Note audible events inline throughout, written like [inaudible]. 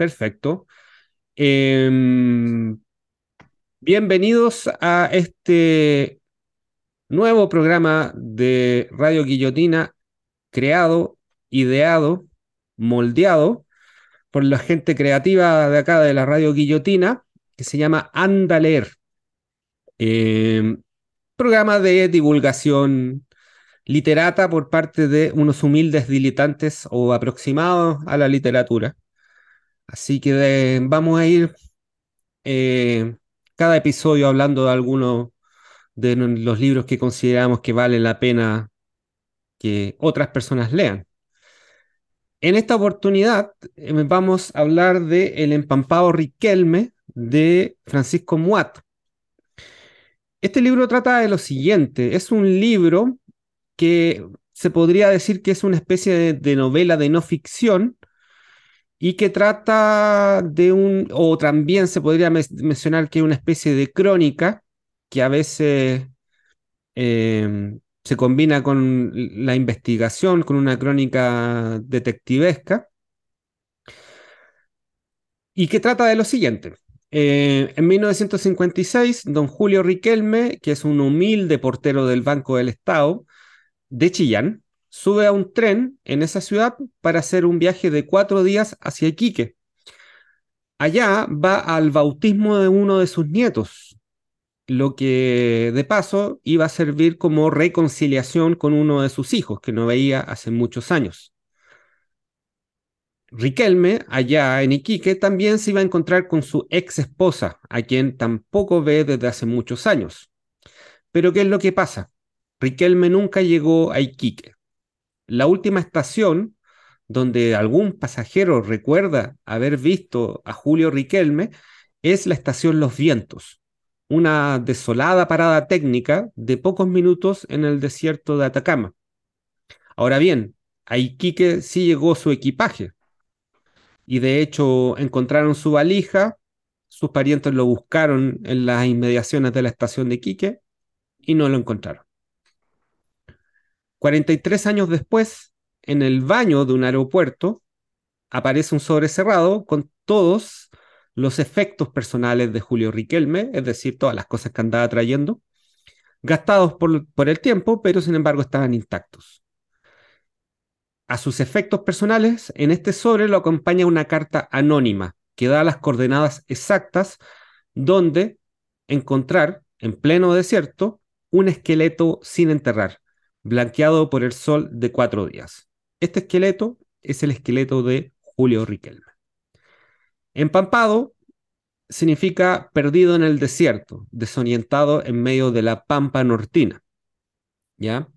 Perfecto. Em, bienvenidos a este nuevo programa de Radio Guillotina, creado, ideado, moldeado por la gente creativa de acá de la Radio Guillotina, que se llama Anda Leer. Em, programa de divulgación literata por parte de unos humildes diletantes o aproximados a la literatura. Así que eh, vamos a ir eh, cada episodio hablando de algunos de los libros que consideramos que vale la pena que otras personas lean. En esta oportunidad eh, vamos a hablar de El empampado Riquelme de Francisco Muat. Este libro trata de lo siguiente, es un libro que se podría decir que es una especie de, de novela de no ficción, y que trata de un, o también se podría mencionar que es una especie de crónica que a veces em, se combina con la investigación, con una crónica detectivesca, y que trata de lo siguiente. Eh, en 1956, don Julio Riquelme, que es un humilde portero del Banco del Estado de Chillán, sube a un tren en esa ciudad para hacer un viaje de cuatro días hacia Iquique. Allá va al bautismo de uno de sus nietos, lo que de paso iba a servir como reconciliación con uno de sus hijos que no veía hace muchos años. Riquelme, allá en Iquique, también se iba a encontrar con su ex esposa, a quien tampoco ve desde hace muchos años. Pero ¿qué es lo que pasa? Riquelme nunca llegó a Iquique. La última estación donde algún pasajero recuerda haber visto a Julio Riquelme es la estación Los Vientos, una desolada parada técnica de pocos minutos en el desierto de Atacama. Ahora bien, a Iquique sí llegó su equipaje y de hecho encontraron su valija, sus parientes lo buscaron en las inmediaciones de la estación de Iquique y no lo encontraron. 43 años después, en el baño de un aeropuerto, aparece un sobre cerrado con todos los efectos personales de Julio Riquelme, es decir, todas las cosas que andaba trayendo, gastados por, por el tiempo, pero sin embargo estaban intactos. A sus efectos personales, en este sobre lo acompaña una carta anónima que da las coordenadas exactas donde encontrar, en pleno desierto, un esqueleto sin enterrar, blanqueado por el sol de cuatro días. Este esqueleto es el esqueleto de Julio Riquelme. Empampado significa perdido en el desierto, desorientado en medio de la pampa nortina. ¿Ya?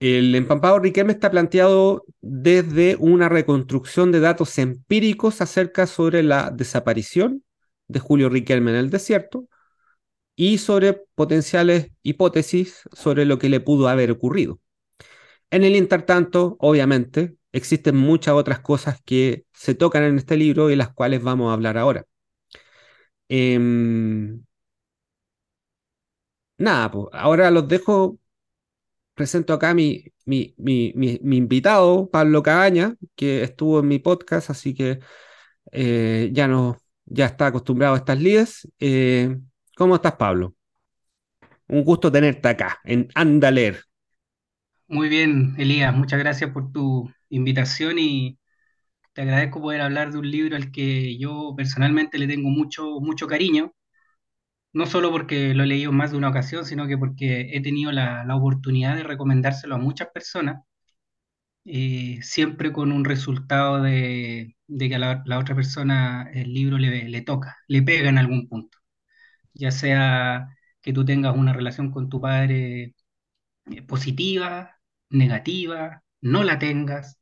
El empampado Riquelme está planteado desde una reconstrucción de datos empíricos acerca sobre la desaparición de Julio Riquelme en el desierto, y sobre potenciales hipótesis sobre lo que le pudo haber ocurrido. En el intertanto, obviamente, existen muchas otras cosas que se tocan en este libro y las cuales vamos a hablar ahora. Em, nada, pues ahora los dejo. Presento acá mi, mi, invitado, Pablo Cabaña, que estuvo en mi podcast, así que eh, ya, no, ya está acostumbrado a estas lides. Eh, ¿Cómo estás, Pablo? Un gusto tenerte acá, en Andaler. Muy bien, Elías, muchas gracias por tu invitación y te agradezco poder hablar de un libro al que yo personalmente le tengo mucho, mucho cariño, no solo porque lo he leído más de una ocasión, sino que porque he tenido la, oportunidad de recomendárselo a muchas personas, eh, siempre con un resultado de, que a la, otra persona el libro le, le toca, le pega en algún punto ya sea que tú tengas una relación con tu padre eh, positiva, negativa, no la tengas,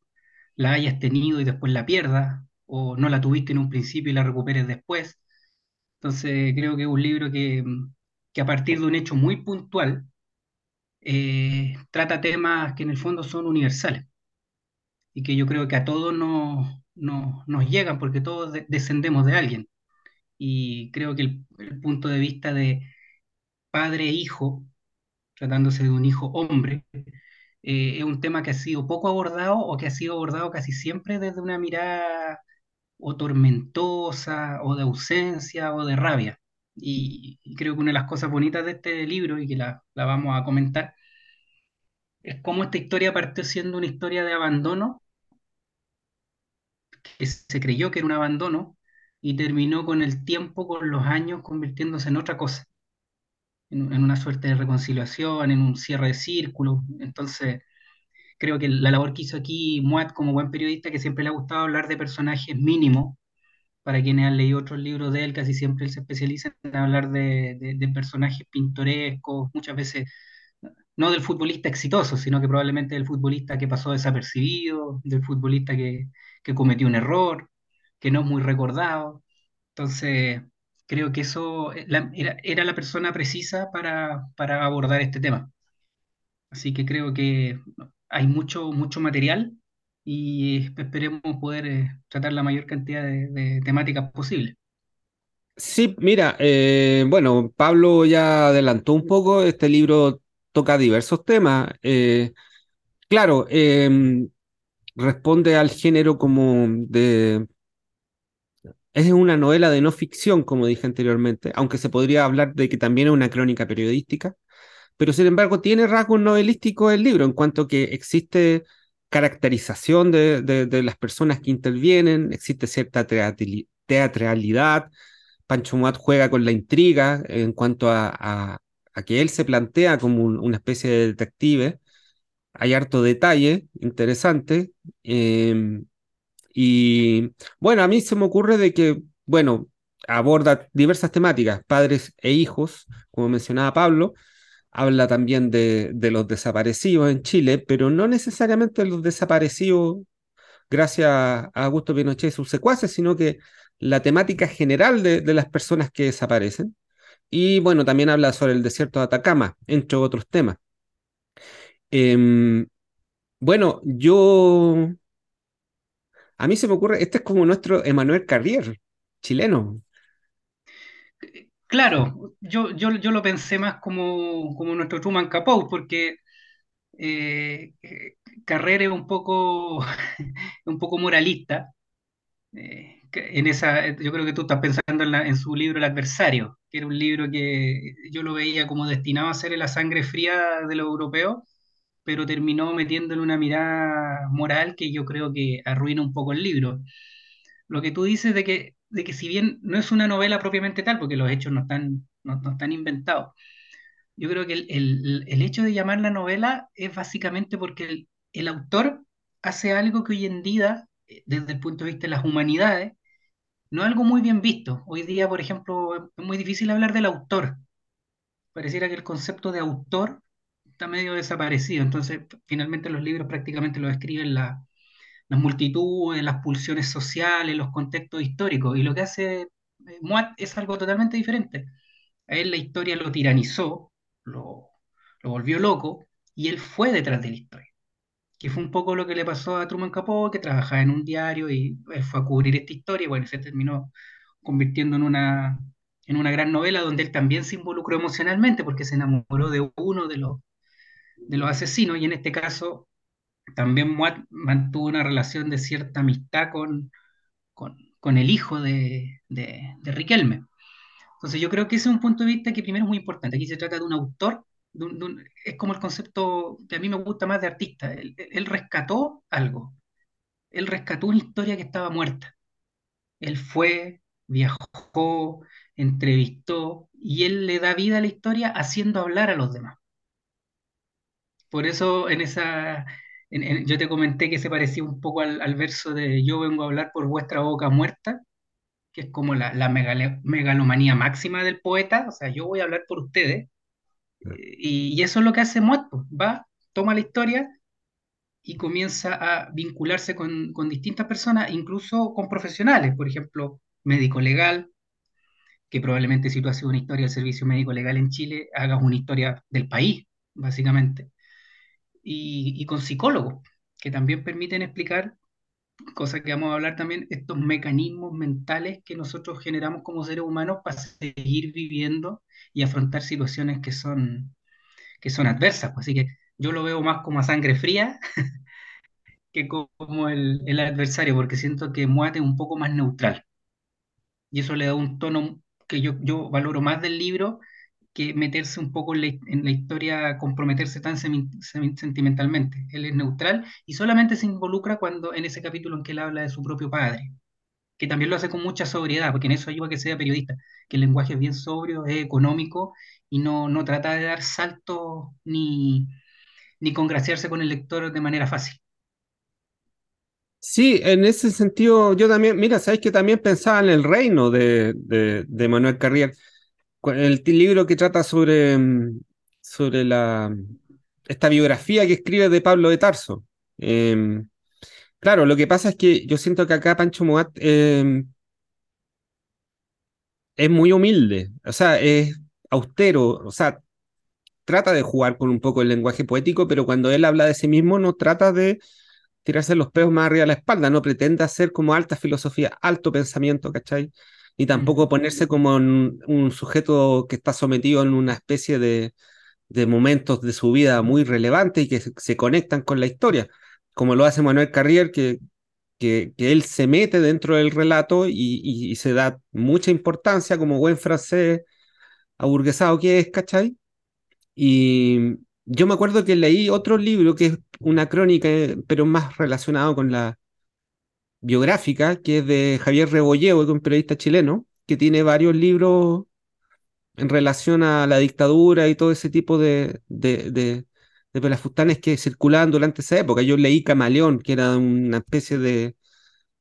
la hayas tenido y después la pierdas, o no la tuviste en un principio y la recuperes después. Entonces creo que es un libro que, a partir de un hecho muy puntual eh, trata temas que en el fondo son universales y que yo creo que a todos nos, nos llegan porque todos descendemos de alguien y creo que el, punto de vista de padre-hijo, tratándose de un hijo hombre, eh, es un tema que ha sido poco abordado o que ha sido abordado casi siempre desde una mirada o tormentosa, o de ausencia, o de rabia. Y, y creo que una de las cosas bonitas de este libro, y que la, la vamos a comentar, es cómo esta historia partió siendo una historia de abandono, que se creyó que era un abandono, y terminó con el tiempo, con los años, convirtiéndose en otra cosa, en, una suerte de reconciliación, en un cierre de círculo. Entonces, creo que la labor que hizo aquí Moat como buen periodista, que siempre le ha gustado hablar de personajes mínimos, para quienes han leído otros libros de él, casi siempre él se especializa en hablar de, personajes pintorescos, muchas veces no del futbolista exitoso, sino que probablemente del futbolista que pasó desapercibido, del futbolista que cometió un error, que no es muy recordado. Entonces, creo que eso eh, era, era la persona precisa para, para abordar este tema. Así que creo que hay mucho, mucho material y esperemos poder eh, tratar la mayor cantidad de, de temáticas posible. Sí, mira, eh, bueno, Pablo ya adelantó un poco, este libro toca diversos temas. eh, claro, em, responde al género como de... Es una novela de no ficción, como dije anteriormente, aunque se podría hablar de que también es una crónica periodística, pero sin embargo tiene rasgos novelísticos el libro en cuanto que existe caracterización de, las personas que intervienen, existe cierta teatrali- teatralidad, Pancho Muat juega con la intriga en cuanto a, que él se plantea como un- una especie de detective, hay harto detalle interesante. em, y bueno, a mí se me ocurre de que, bueno, aborda diversas temáticas, padres e hijos, como mencionaba Pablo, habla también de, de los desaparecidos en Chile, pero no necesariamente los desaparecidos gracias a Augusto Pinochet y sus secuaces, sino que la temática general de, de las personas que desaparecen. Y bueno, también habla sobre el desierto de Atacama, entre otros temas. Em, bueno, yo A mí se me ocurre, este es como nuestro Emmanuel Carrier, chileno. Claro, yo, yo, yo lo pensé más como, como nuestro Truman Capote, porque eh, es un poco, [laughs] un poco moralista. eh, en esa, yo creo que tú estás pensando en, en su libro El adversario, que era un libro que yo lo veía como destinado a ser la sangre fría de los europeos, pero terminó metiéndole una mirada moral que yo creo que arruina un poco el libro. Lo que tú dices de que, de que si bien no es una novela propiamente tal, porque los hechos no están, no, no están inventados, yo creo que el, el- hecho de llamarla novela es básicamente porque el, el autor hace algo que hoy en día, eh, desde el punto de vista de las humanidades, no es algo muy bien visto. Hoy día, por ejemplo, es muy difícil hablar del autor. Pareciera que el concepto de autor está medio desaparecido. Entonces, finalmente los libros prácticamente lo escriben la- las multitudes, las pulsiones sociales, los contextos históricos. Y lo que hace eh, Moat es algo totalmente diferente. A él la historia lo tiranizó, lo, lo volvió loco, y él fue detrás de la historia. Que fue un poco lo que le pasó a Truman Capote, que trabajaba en un diario y él fue a cubrir esta historia, y bueno, se terminó convirtiendo en una, en una gran novela donde él también se involucró emocionalmente porque se enamoró de uno de los, de los asesinos, y en este caso también Moat mantuvo una relación de cierta amistad con, con, con el hijo de, de, Riquelme. Entonces yo creo que ese es un punto de vista que primero es muy importante. Aquí se trata de un autor, es como el concepto que a mí me gusta más de artista. Él rescató algo, él rescató una historia que estaba muerta. Él fue, viajó, entrevistó y él le da vida a la historia haciendo hablar a los demás. Por eso en esa, en- en- yo te comenté que se parecía un poco al, al verso de Yo vengo a hablar por vuestra boca muerta, que es como la, megalomanía máxima del poeta, o sea, yo voy a hablar por ustedes Y, y eso es lo que hace Mott, pues, va, toma la historia y comienza a vincularse con, con distintas personas, incluso con profesionales, por ejemplo, médico legal, que probablemente si tú haces una historia del servicio médico legal en Chile, hagas una historia del país, básicamente, y, con psicólogos, que también permiten explicar, cosas que vamos a hablar también, estos mecanismos mentales que nosotros generamos como seres humanos para seguir viviendo y afrontar situaciones que son que son adversas. pues, así que yo lo veo más como a sangre fría [laughs] que como el, el adversario, porque siento que Moat es un poco más neutral. Y eso le da un tono que yo, yo valoro más del libro que meterse un poco en la, historia, comprometerse tan sentimentalmente. Él es neutral y solamente se involucra cuando en ese capítulo en que él habla de su propio padre, que también lo hace con mucha sobriedad, porque en eso ayuda a que sea periodista, que el lenguaje es bien sobrio, es económico y no, no trata de dar saltos ni, ni congraciarse con el lector de manera fácil. Sí, en ese sentido, yo también, mira, sabes que también pensaba en El Reino de, de, de Manuel Carrier, el libro que trata sobre, mm, sobre la, esta biografía que escribe de Pablo de Tarso. Em, claro, lo que pasa es que yo siento que acá Pancho Moat em, es muy humilde, o sea, es austero, o sea, trata de jugar con un poco el lenguaje poético, pero cuando él habla de sí mismo no trata de tirarse los peos más arriba de la espalda, no pretende hacer como alta filosofía, alto pensamiento, ¿cachai? Ujú. tampoco ponerse como un, un sujeto que está sometido en una especie de, de momentos de su vida muy relevantes y que se, se conectan con la historia, como lo hace Manuel Carrier, que, que, que él se mete dentro del relato y, y- y se da mucha importancia como buen francés aburguesado que es, ¿cachai? Y yo me acuerdo que leí otro libro que es una crónica, eh, pero más relacionado con la biográfica, que es de Javier Rebolledo, que es un periodista chileno, que tiene varios libros en relación a la dictadura y todo ese tipo de, de, de, de pelafustanes que circulaban durante esa época. Yo leí Camaleón, que era una especie de,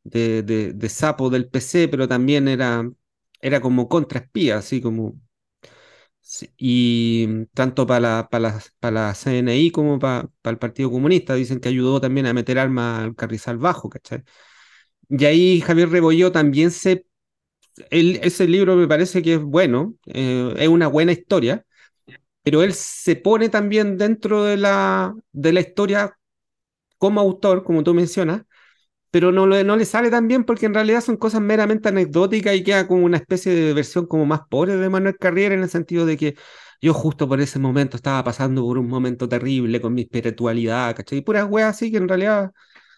de, de, sapo del PC, pero también era, era como contraespía, así como y tanto para la, para para la CNI como para, para el Partido Comunista dicen que ayudó también a meter armas al Carrizal Bajo, ¿cachai? Y ahí Javier Rebolló también se... ese libro me parece que es bueno, eh, es una buena historia, pero él se pone también dentro de la, de la historia como autor, como tú mencionas, pero no, le- no le sale tan bien porque en realidad son cosas meramente anecdóticas y queda como una especie de versión como más pobre de Manuel Carriera en el sentido de que yo justo por ese momento estaba pasando por un momento terrible con mi espiritualidad, ¿cachai? Y puras weas así que en realidad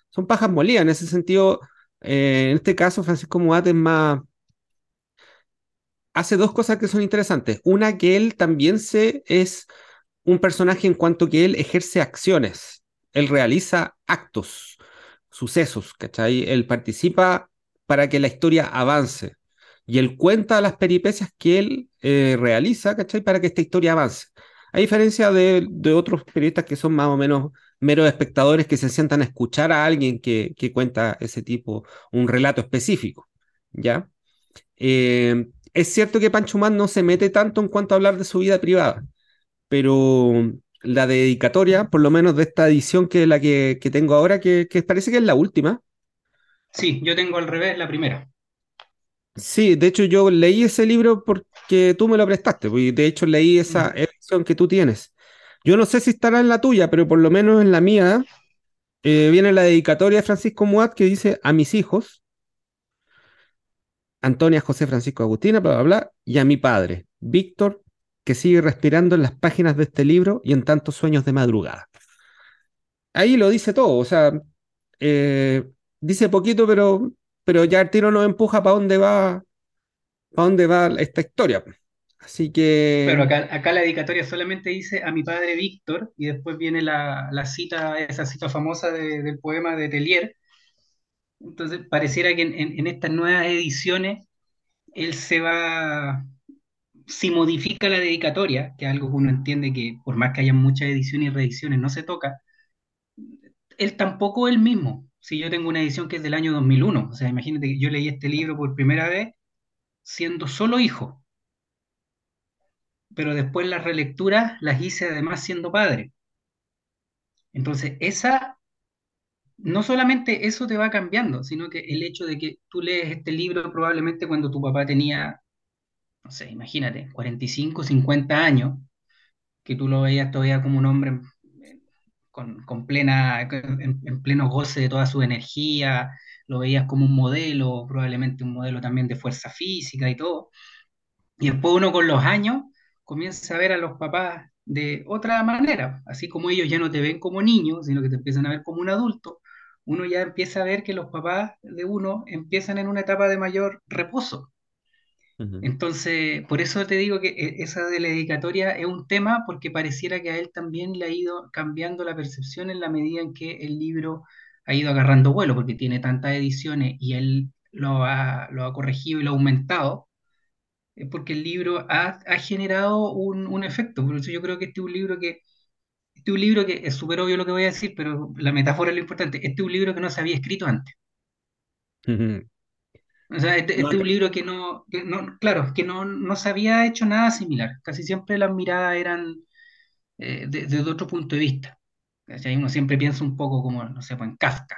son pajas molidas. En ese sentido, eh, en este caso, Francisco Muate es más, hace dos cosas que son interesantes. Una, que él también se es un personaje en cuanto que él ejerce acciones, él realiza actos, sucesos, ¿cachai? Él participa para que la historia avance y él cuenta las peripecias que él eh, realiza, ¿cachai? Para que esta historia avance. A diferencia de, de otros periodistas que son más o menos meros espectadores que se sientan a escuchar a alguien que, que cuenta ese tipo, un relato específico, ¿ya? Eh, es cierto que Pancho Man no se mete tanto en cuanto a hablar de su vida privada, pero la dedicatoria, por lo menos de esta edición que la que, que tengo ahora, que, que parece que es la última. Sí, yo tengo al revés la primera. Sí, de hecho yo leí ese libro porque tú me lo prestaste, pues, y de hecho leí esa Ujú. edición que tú tienes. Yo no sé si estará en la tuya, pero por lo menos en la mía eh, viene la dedicatoria de Francisco Muat que dice a mis hijos, Antonia, José, Francisco, Agustina, bla, bla, bla, y a mi padre, Víctor, que sigue respirando en las páginas de este libro y en tantos sueños de madrugada. ahí lo dice todo, o sea, eh, dice poquito, pero, pero ya el tiro nos empuja para dónde va, para dónde va esta historia. Así que acá, acá la dedicatoria solamente dice a mi padre Víctor y después viene la, cita, esa cita famosa de- del poema de Telier. Entonces, pareciera que en, en- en estas nuevas ediciones él se va, si modifica la dedicatoria, que es algo que uno entiende que por más que haya muchas ediciones y reediciones no se toca, él tampoco él mismo. Si yo tengo una edición que es del año 2001, o sea, imagínate que yo leí este libro por primera vez siendo solo hijo, pero después las relecturas las hice además siendo padre. Entonces, esa, no solamente eso te va cambiando, sino que el hecho de que tú lees este libro probablemente cuando tu papá tenía, no sé, imagínate, 45, 50 años, que tú lo veías todavía como un hombre con, con plena, en, en pleno goce de toda su energía, lo veías como un modelo, probablemente un modelo también de fuerza física y todo. Y después uno con los años comienza a ver a los papás de otra manera, así como ellos ya no te ven como niño, sino que te empiezan a ver como un adulto. uno ya empieza a ver que los papás de uno empiezan en una etapa de mayor reposo. Entonces, por eso te digo que eh, esa de la dedicatoria es un tema porque pareciera que a él también le ha ido cambiando la percepción en la medida en que el libro ha ido agarrando vuelo, porque tiene tantas ediciones y él lo ha, lo ha corregido y lo ha aumentado, porque el libro ha, ha generado un, un efecto. Por eso yo creo que este es un libro que, este es un libro que es súper obvio lo que voy a decir, pero la metáfora es lo importante. Este es un libro que no se había escrito antes. O sea, este, No, este es un libro que no, que no- claro, que no, no se había hecho nada similar. Casi siempre las miradas eran eh, de- desde otro punto de vista. ¿Cachai? Uno siempre piensa un poco como, no sé, pues en Kafka,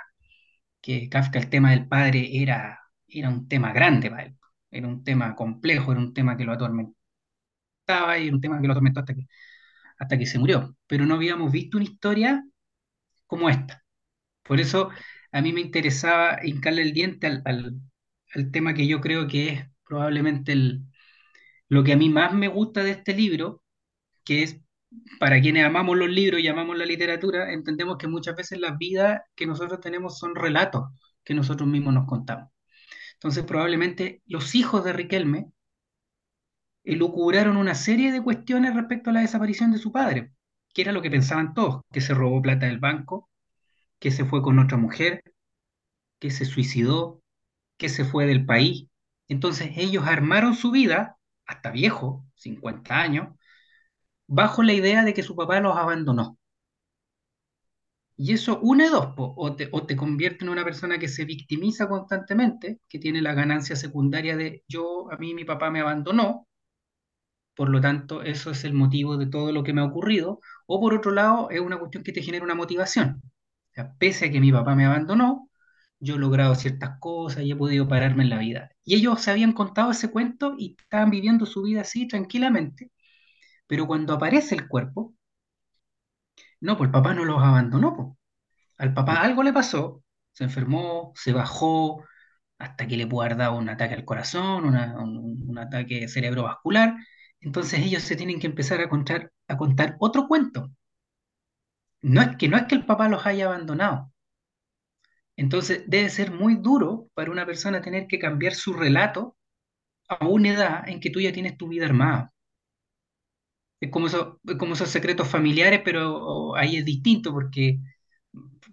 que Kafka el tema del padre era, era un tema grande para él. Era un tema complejo, era un tema que lo atormentaba y era un tema que lo atormentó hasta que, hasta que se murió. Pero no habíamos visto una historia como esta. Por eso a mí me interesaba hincarle el diente al, al, tema que yo creo que es probablemente el Lo que a mí más me gusta de este libro, que es para quienes amamos los libros y amamos la literatura, entendemos que muchas veces las vidas que nosotros tenemos son relatos que nosotros mismos nos contamos. Entonces, probablemente los hijos de Riquelme elucubraron una serie de cuestiones respecto a la desaparición de su padre, que era lo que pensaban todos, que se robó plata del banco, que se fue con otra mujer, que se suicidó, que se fue del país. Entonces, ellos armaron su vida, hasta viejo, 50 años, bajo la idea de que su papá los abandonó. Y eso une dos, o te, convierte en una persona que se victimiza constantemente, que tiene la ganancia secundaria de yo, a mí mi papá me abandonó, por lo tanto eso es el motivo de todo lo que me ha ocurrido, o por otro lado es una cuestión que te genera una motivación. O pese a que mi papá me abandonó, yo he logrado ciertas cosas y he podido pararme en la vida. Y ellos se habían contado ese cuento y estaban viviendo su vida así tranquilamente, pero cuando aparece el cuerpo, no, pues el papá no los abandonó, po. Al papá algo le pasó, se enfermó, se bajó, hasta que le pudo haber dado un ataque al corazón, una- un, un ataque cerebrovascular. Entonces ellos se tienen que empezar a contar, a contar otro cuento. No es que, no es que el papá los haya abandonado. Entonces debe ser muy duro para una persona tener que cambiar su relato a una edad en que tú ya tienes tu vida armada. Es como, eso, es como esos secretos familiares, pero ahí es distinto porque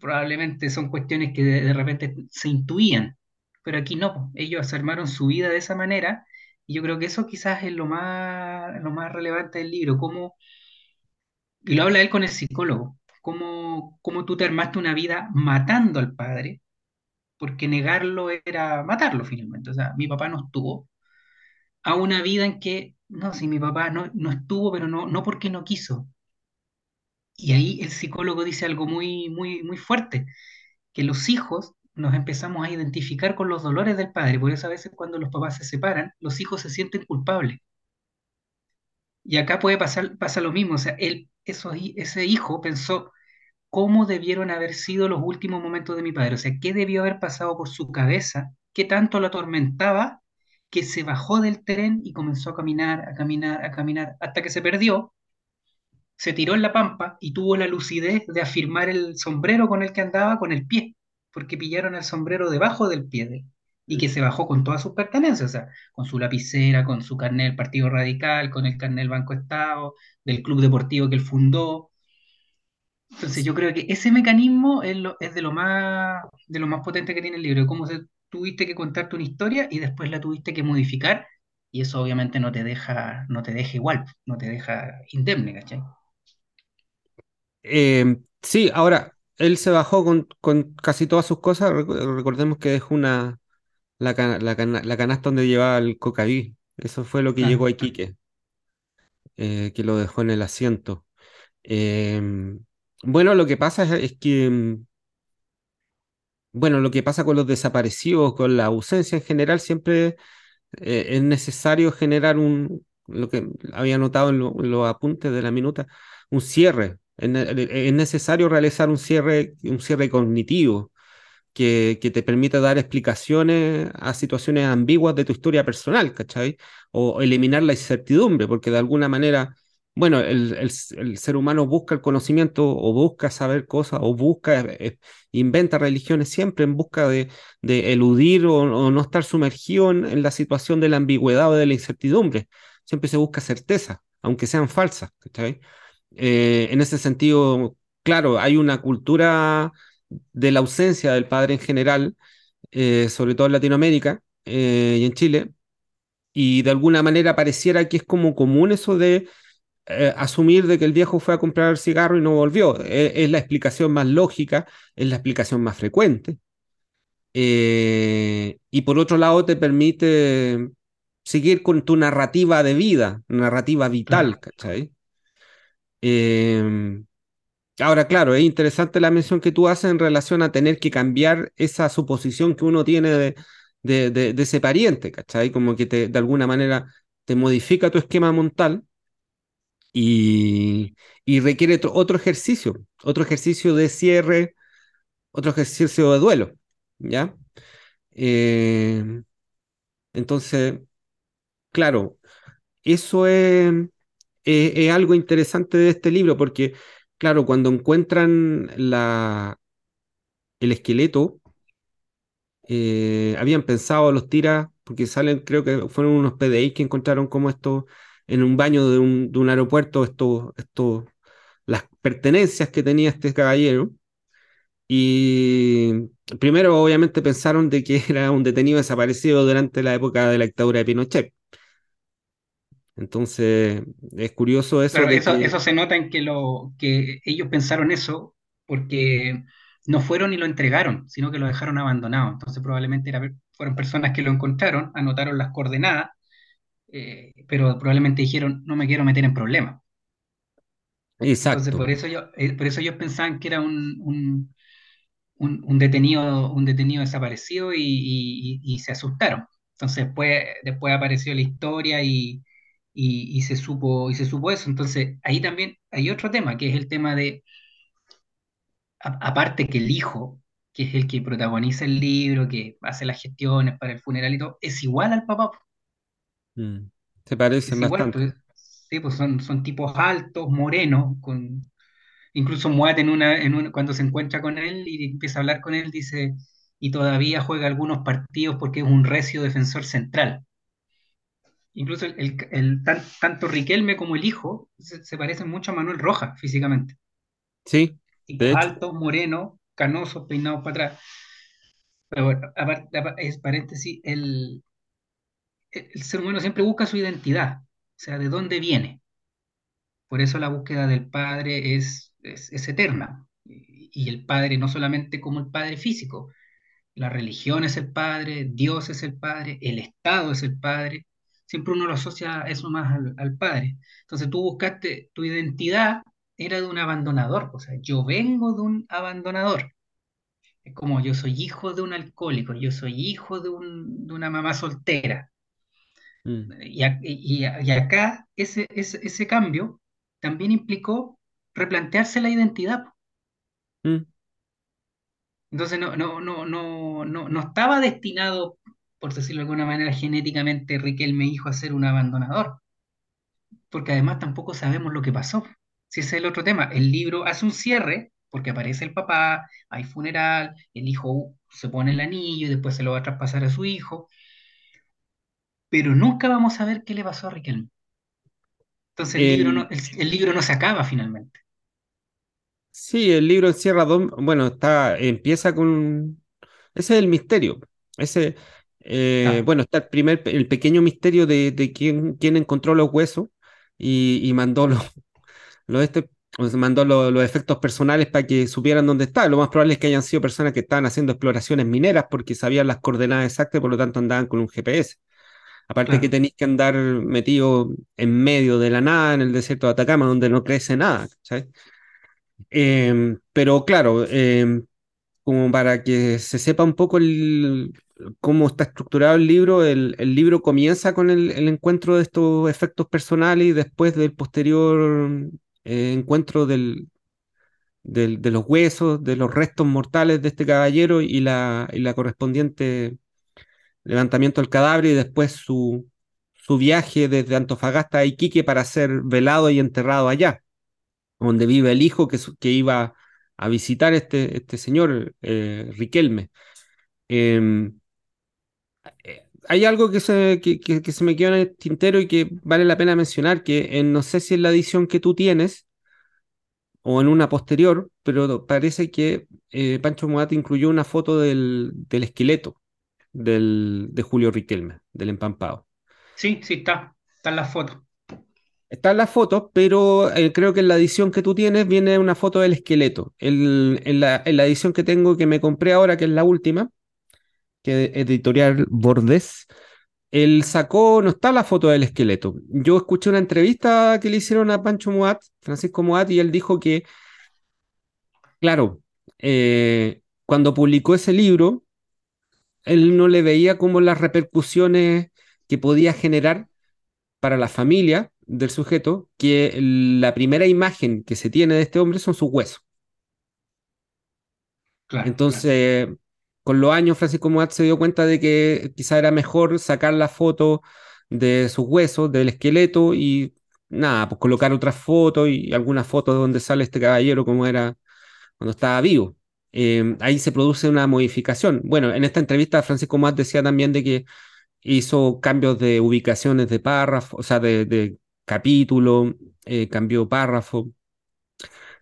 probablemente son cuestiones que de, repente se intuían, pero aquí no, ellos armaron su vida de esa manera y yo creo que eso quizás es lo más, lo más relevante del libro, cómo, y lo habla él con el psicólogo, cómo, cómo tú te armaste una vida matando al padre, porque negarlo era matarlo finalmente, o sea, mi papá no estuvo, a una vida en que, no, si mi papá no, no estuvo, pero no, no porque no quiso. Y ahí el psicólogo dice algo muy, muy, muy fuerte que los hijos nos empezamos a identificar con los dolores del padre. Por eso a veces cuando los papás se separan, los hijos se sienten culpables. Y acá puede pasar pasa lo mismo. O sea, él, eso, ese hijo pensó, ¿cómo debieron haber sido los últimos momentos de mi padre? O sea, ¿qué debió haber pasado por su cabeza? ¿Qué tanto lo atormentaba? Que se bajó del tren y comenzó a caminar, a caminar, a caminar, hasta que se perdió se tiró en la pampa y tuvo la lucidez de afirmar el sombrero con el que andaba con el pie, porque pillaron el sombrero debajo del pie de él, y que se bajó con todas sus pertenencias, o sea, con su lapicera, con su carnet del Partido Radical, con el carnet del Banco Estado, del club deportivo que él fundó. Entonces yo creo que ese mecanismo es, es de lo más, de lo más potente que tiene el libro, cómo se, tuviste que contarte una historia y después la tuviste que modificar, y eso obviamente no te deja, no te deja igual, no te deja indemne, ¿cachai? Eh, sí, ahora, él se bajó con, con casi todas sus cosas. Recordemos que dejó una, la, la, cana- la canasta donde llevaba el cocaví. Eso fue lo que llegó a Iquique, eh, que lo dejó en el asiento. Em, bueno, lo que pasa es, es que, mm, bueno, lo que pasa con los desaparecidos, con la ausencia en general, siempre eh, es necesario generar un, lo que había notado en, lo- en los apuntes de la minuta, un cierre. Es necesario realizar un cierre, un cierre cognitivo que, que te permita dar explicaciones a situaciones ambiguas de tu historia personal, ¿cachai? O eliminar la incertidumbre, porque de alguna manera bueno, el, el, ser humano busca el conocimiento o busca saber cosas o busca, eh, inventa religiones siempre en busca de, eludir o, no estar sumergido en, la situación de la ambigüedad o de la incertidumbre. Siempre se busca certeza, aunque sean falsas. Eh, en ese sentido, claro, hay una cultura de la ausencia del padre en general, eh, sobre todo en Latinoamérica y en Chile, y de alguna manera pareciera que es como común eso de eh, asumir de que el viejo fue a comprar el cigarro y no volvió. Es, es la explicación más lógica, es la explicación más frecuente. Eh, y por otro lado te permite seguir con tu narrativa de vida, narrativa vital. ¿cachai? Eh, ahora, claro, es interesante la mención que tú haces en relación a tener que cambiar esa suposición que uno tiene de, de, de, de ese pariente, ¿cachai? Como que te, de alguna manera te modifica tu esquema mental y, requiere otro ejercicio, otro ejercicio de cierre, otro ejercicio de duelo, ¿ya? Eh, entonces, claro, eso es, algo interesante de este libro, porque, claro, cuando encuentran la, el esqueleto, eh, habían pensado los tiras, porque salen, creo que fueron unos PDI que encontraron como esto en un baño de un, de un aeropuerto esto, esto, las pertenencias que tenía este caballero. Y primero, obviamente, pensaron de que era un detenido desaparecido durante la época de la dictadura de Pinochet. Entonces, es curioso eso. De eso, que... eso se nota en que, lo, que ellos pensaron eso porque no fueron y lo entregaron, sino que lo dejaron abandonado. Entonces, probablemente era, fueron personas que lo encontraron, anotaron las coordenadas eh, pero probablemente dijeron, no me quiero meter en problemas. Exacto. Entonces, por eso, yo, eh, por eso ellos pensaban que era un, un, un, un detenido, un detenido desaparecido y, y, y, se asustaron. Entonces, después, después apareció la historia y, y, se supo, y se supo eso. Entonces, ahí también hay otro tema, que es el tema de, a, aparte que el hijo, que es el que protagoniza el libro, que hace las gestiones para el funeral y todo, es igual al papá. Mm. Se parecen Es igual, bastante. pues, sí, pues son, son tipos altos, morenos, con, incluso Moat en una, en una, cuando se encuentra con él y empieza a hablar con él, dice, y todavía juega algunos partidos porque es un recio defensor central. Incluso el, el, el tan, tanto Riquelme como el hijo se, se, parecen mucho a Manuel Rojas físicamente. Sí, tipos altos, morenos, canosos, peinados para atrás. Pero bueno, aparte, es paréntesis, el, el ser humano siempre busca su identidad, o sea, de dónde viene. Por eso la búsqueda del padre es, es, eterna. Y el padre no solamente como el padre físico, la religión es el padre, Dios es el padre, el Estado es el padre. Siempre uno lo asocia eso más al, al padre. Entonces tú buscaste, tu identidad era de un abandonador, o sea, yo vengo de un abandonador. Es como yo soy hijo de un alcohólico, yo soy hijo de, un, de una mamá soltera. Mm. Y, y, y, acá ese, ese, ese, cambio también implicó replantearse la identidad. Mm. Entonces no, no, no, no, no, no estaba destinado, por decirlo de alguna manera, genéticamente Riquelme hijo a ser un abandonador. Porque además tampoco sabemos lo que pasó. Si ese es el otro tema, el libro hace un cierre, porque aparece el papá, hay funeral, el hijo se pone el anillo y después se lo va a traspasar a su hijo, pero nunca vamos a ver qué le pasó a Riquelme. Entonces el, eh, libro, no, el, el, libro no se acaba finalmente. Sí, el libro encierra dos, bueno, está, empieza con, ese es el misterio, ese, eh, ah. bueno, está el primer, el pequeño misterio de, de quién, quién encontró los huesos y, y mandó los, [laughs] los este, mandó los, los, efectos personales para que supieran dónde está. Lo más probable es que hayan sido personas que estaban haciendo exploraciones mineras porque sabían las coordenadas exactas y por lo tanto andaban con un GPS. Aparte claro. que tenéis que andar metido en medio de la nada, en el desierto de Atacama, donde no crece nada. ¿sabes? Eh, pero claro, eh, como para que se sepa un poco el, cómo está estructurado el libro, el, el libro comienza con el, el, encuentro de estos efectos personales y después del posterior eh, encuentro del, del, de los huesos, de los restos mortales de este caballero y la, y la correspondiente levantamiento del cadáver y después su, su viaje desde Antofagasta a Iquique para ser velado y enterrado allá, donde vive el hijo que, que iba a visitar este, este señor, eh, Riquelme. Eh, hay algo que se, que, se me quedó en el tintero y que vale la pena mencionar, que en, no sé si en la edición que tú tienes o en una posterior, pero parece que eh, Pancho Muat incluyó una foto del, del esqueleto del, de Julio Riquelme, del empampado. Sí, sí, está, está en la foto. Está en la foto, pero eh, creo que en la edición que tú tienes viene una foto del esqueleto. El, en, la, en, la, edición que tengo, que me compré ahora, que es la última, que editorial Bordés, él sacó, no está la foto del esqueleto. Yo escuché una entrevista que le hicieron a Pancho Muat, Francisco Muat, y él dijo que, claro, eh, cuando publicó ese libro, él no le veía como las repercusiones que podía generar para la familia del sujeto, que la primera imagen que se tiene de este hombre son sus huesos. Claro, Entonces, claro. con los años, Francisco Muat se dio cuenta de que quizá era mejor sacar la foto de sus huesos, del esqueleto, y nada, pues colocar otras fotos y algunas fotos donde sale este caballero como era cuando estaba vivo. Eh, ahí se produce una modificación. Bueno, en esta entrevista Francisco Muat decía también de que hizo cambios de ubicaciones de párrafo, o sea, de, capítulo, eh, cambió párrafo.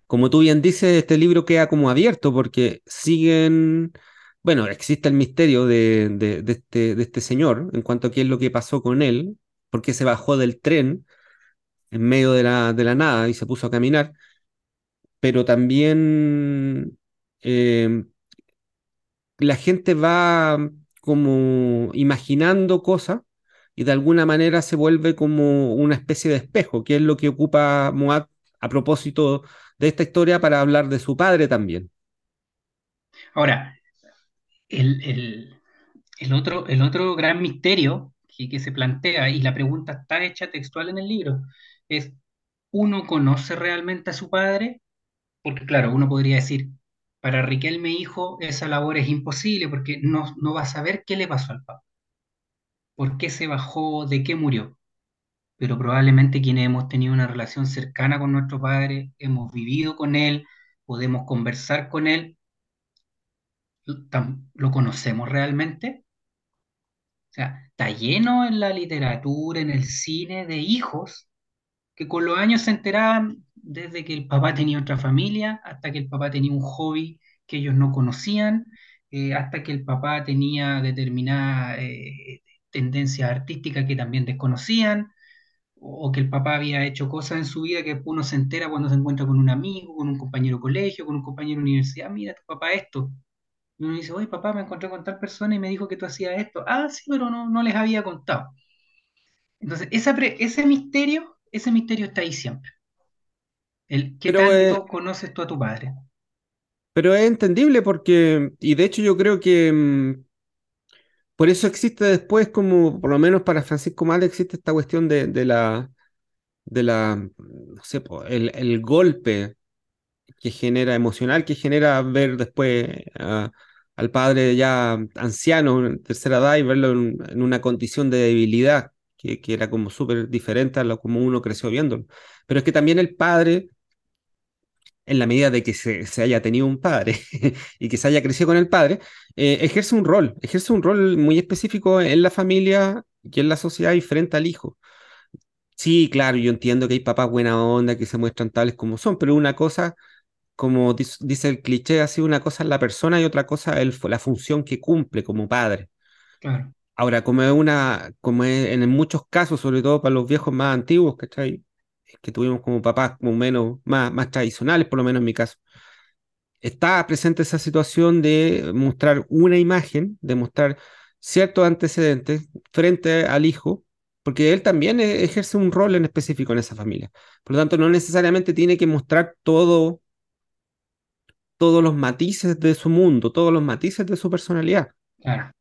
Como tú bien dices, este libro queda como abierto porque siguen, bueno, existe el misterio de, este, este señor en cuanto a qué es lo que pasó con él, porque se bajó del tren en medio de la, de la nada y se puso a caminar, pero también eh, la gente va como imaginando cosas y de alguna manera se vuelve como una especie de espejo, que es lo que ocupa Moat a propósito de esta historia para hablar de su padre también. Ahora, el, el, el otro, el otro gran misterio que, que, se plantea, y la pregunta está hecha textual en el libro, es, ¿uno conoce realmente a su padre? Porque claro, uno podría decir, para Riquelme hijo, esa labor es imposible porque no, no va a saber qué le pasó al papá por qué se bajó, de qué murió. Pero probablemente quienes hemos tenido una relación cercana con nuestro padre, hemos vivido con él, podemos conversar con él, ¿lo conocemos realmente? O sea, está lleno en la literatura, en el cine, de hijos que con los años se enteraban desde que el papá tenía otra familia, hasta que el papá tenía un hobby que ellos no conocían, eh, hasta que el papá tenía determinada eh, tendencias artísticas que también desconocían, o que el papá había hecho cosas en su vida que uno se entera cuando se encuentra con un amigo, con un compañero de colegio, con un compañero de universidad, mira, tu papá esto. Y uno dice, oye, papá, me encontré con tal persona y me dijo que tú hacías esto. Ah, sí, pero no, no les había contado. Entonces, ese misterio, ese misterio está ahí siempre. El, ¿Qué pero, tanto eh, conoces tú a tu padre? Pero es entendible porque, y de hecho yo creo que mmm, por eso existe después, como por lo menos para Francisco Mal, existe esta cuestión de, de la, de la, no sé, el, el, golpe que genera, emocional, que genera ver después uh, al padre ya anciano, en tercera edad, y verlo en, en una condición de debilidad, que, que era como súper diferente a lo como uno creció viéndolo. Pero es que también el padre en la medida de que se, se haya tenido un padre [laughs] y que se haya crecido con el padre, eh, ejerce un rol, ejerce un rol muy específico en la familia y en la sociedad y frente al hijo. Sí, claro, yo entiendo que hay papás buena onda que se muestran tales como son, pero una cosa, como dice el cliché, así una cosa es la persona y otra cosa es la función que cumple como padre. Claro. Ahora, como es una, como es en muchos casos, sobre todo para los viejos más antiguos, ¿cachai? Que tuvimos como papás como menos, más, más tradicionales, por lo menos en mi caso, está presente esa situación de mostrar una imagen, de mostrar ciertos antecedentes frente al hijo, porque él también e-, ejerce un rol en específico en esa familia. Por lo tanto, no necesariamente tiene que mostrar todo, todos los matices de su mundo, todos los matices de su personalidad. Claro.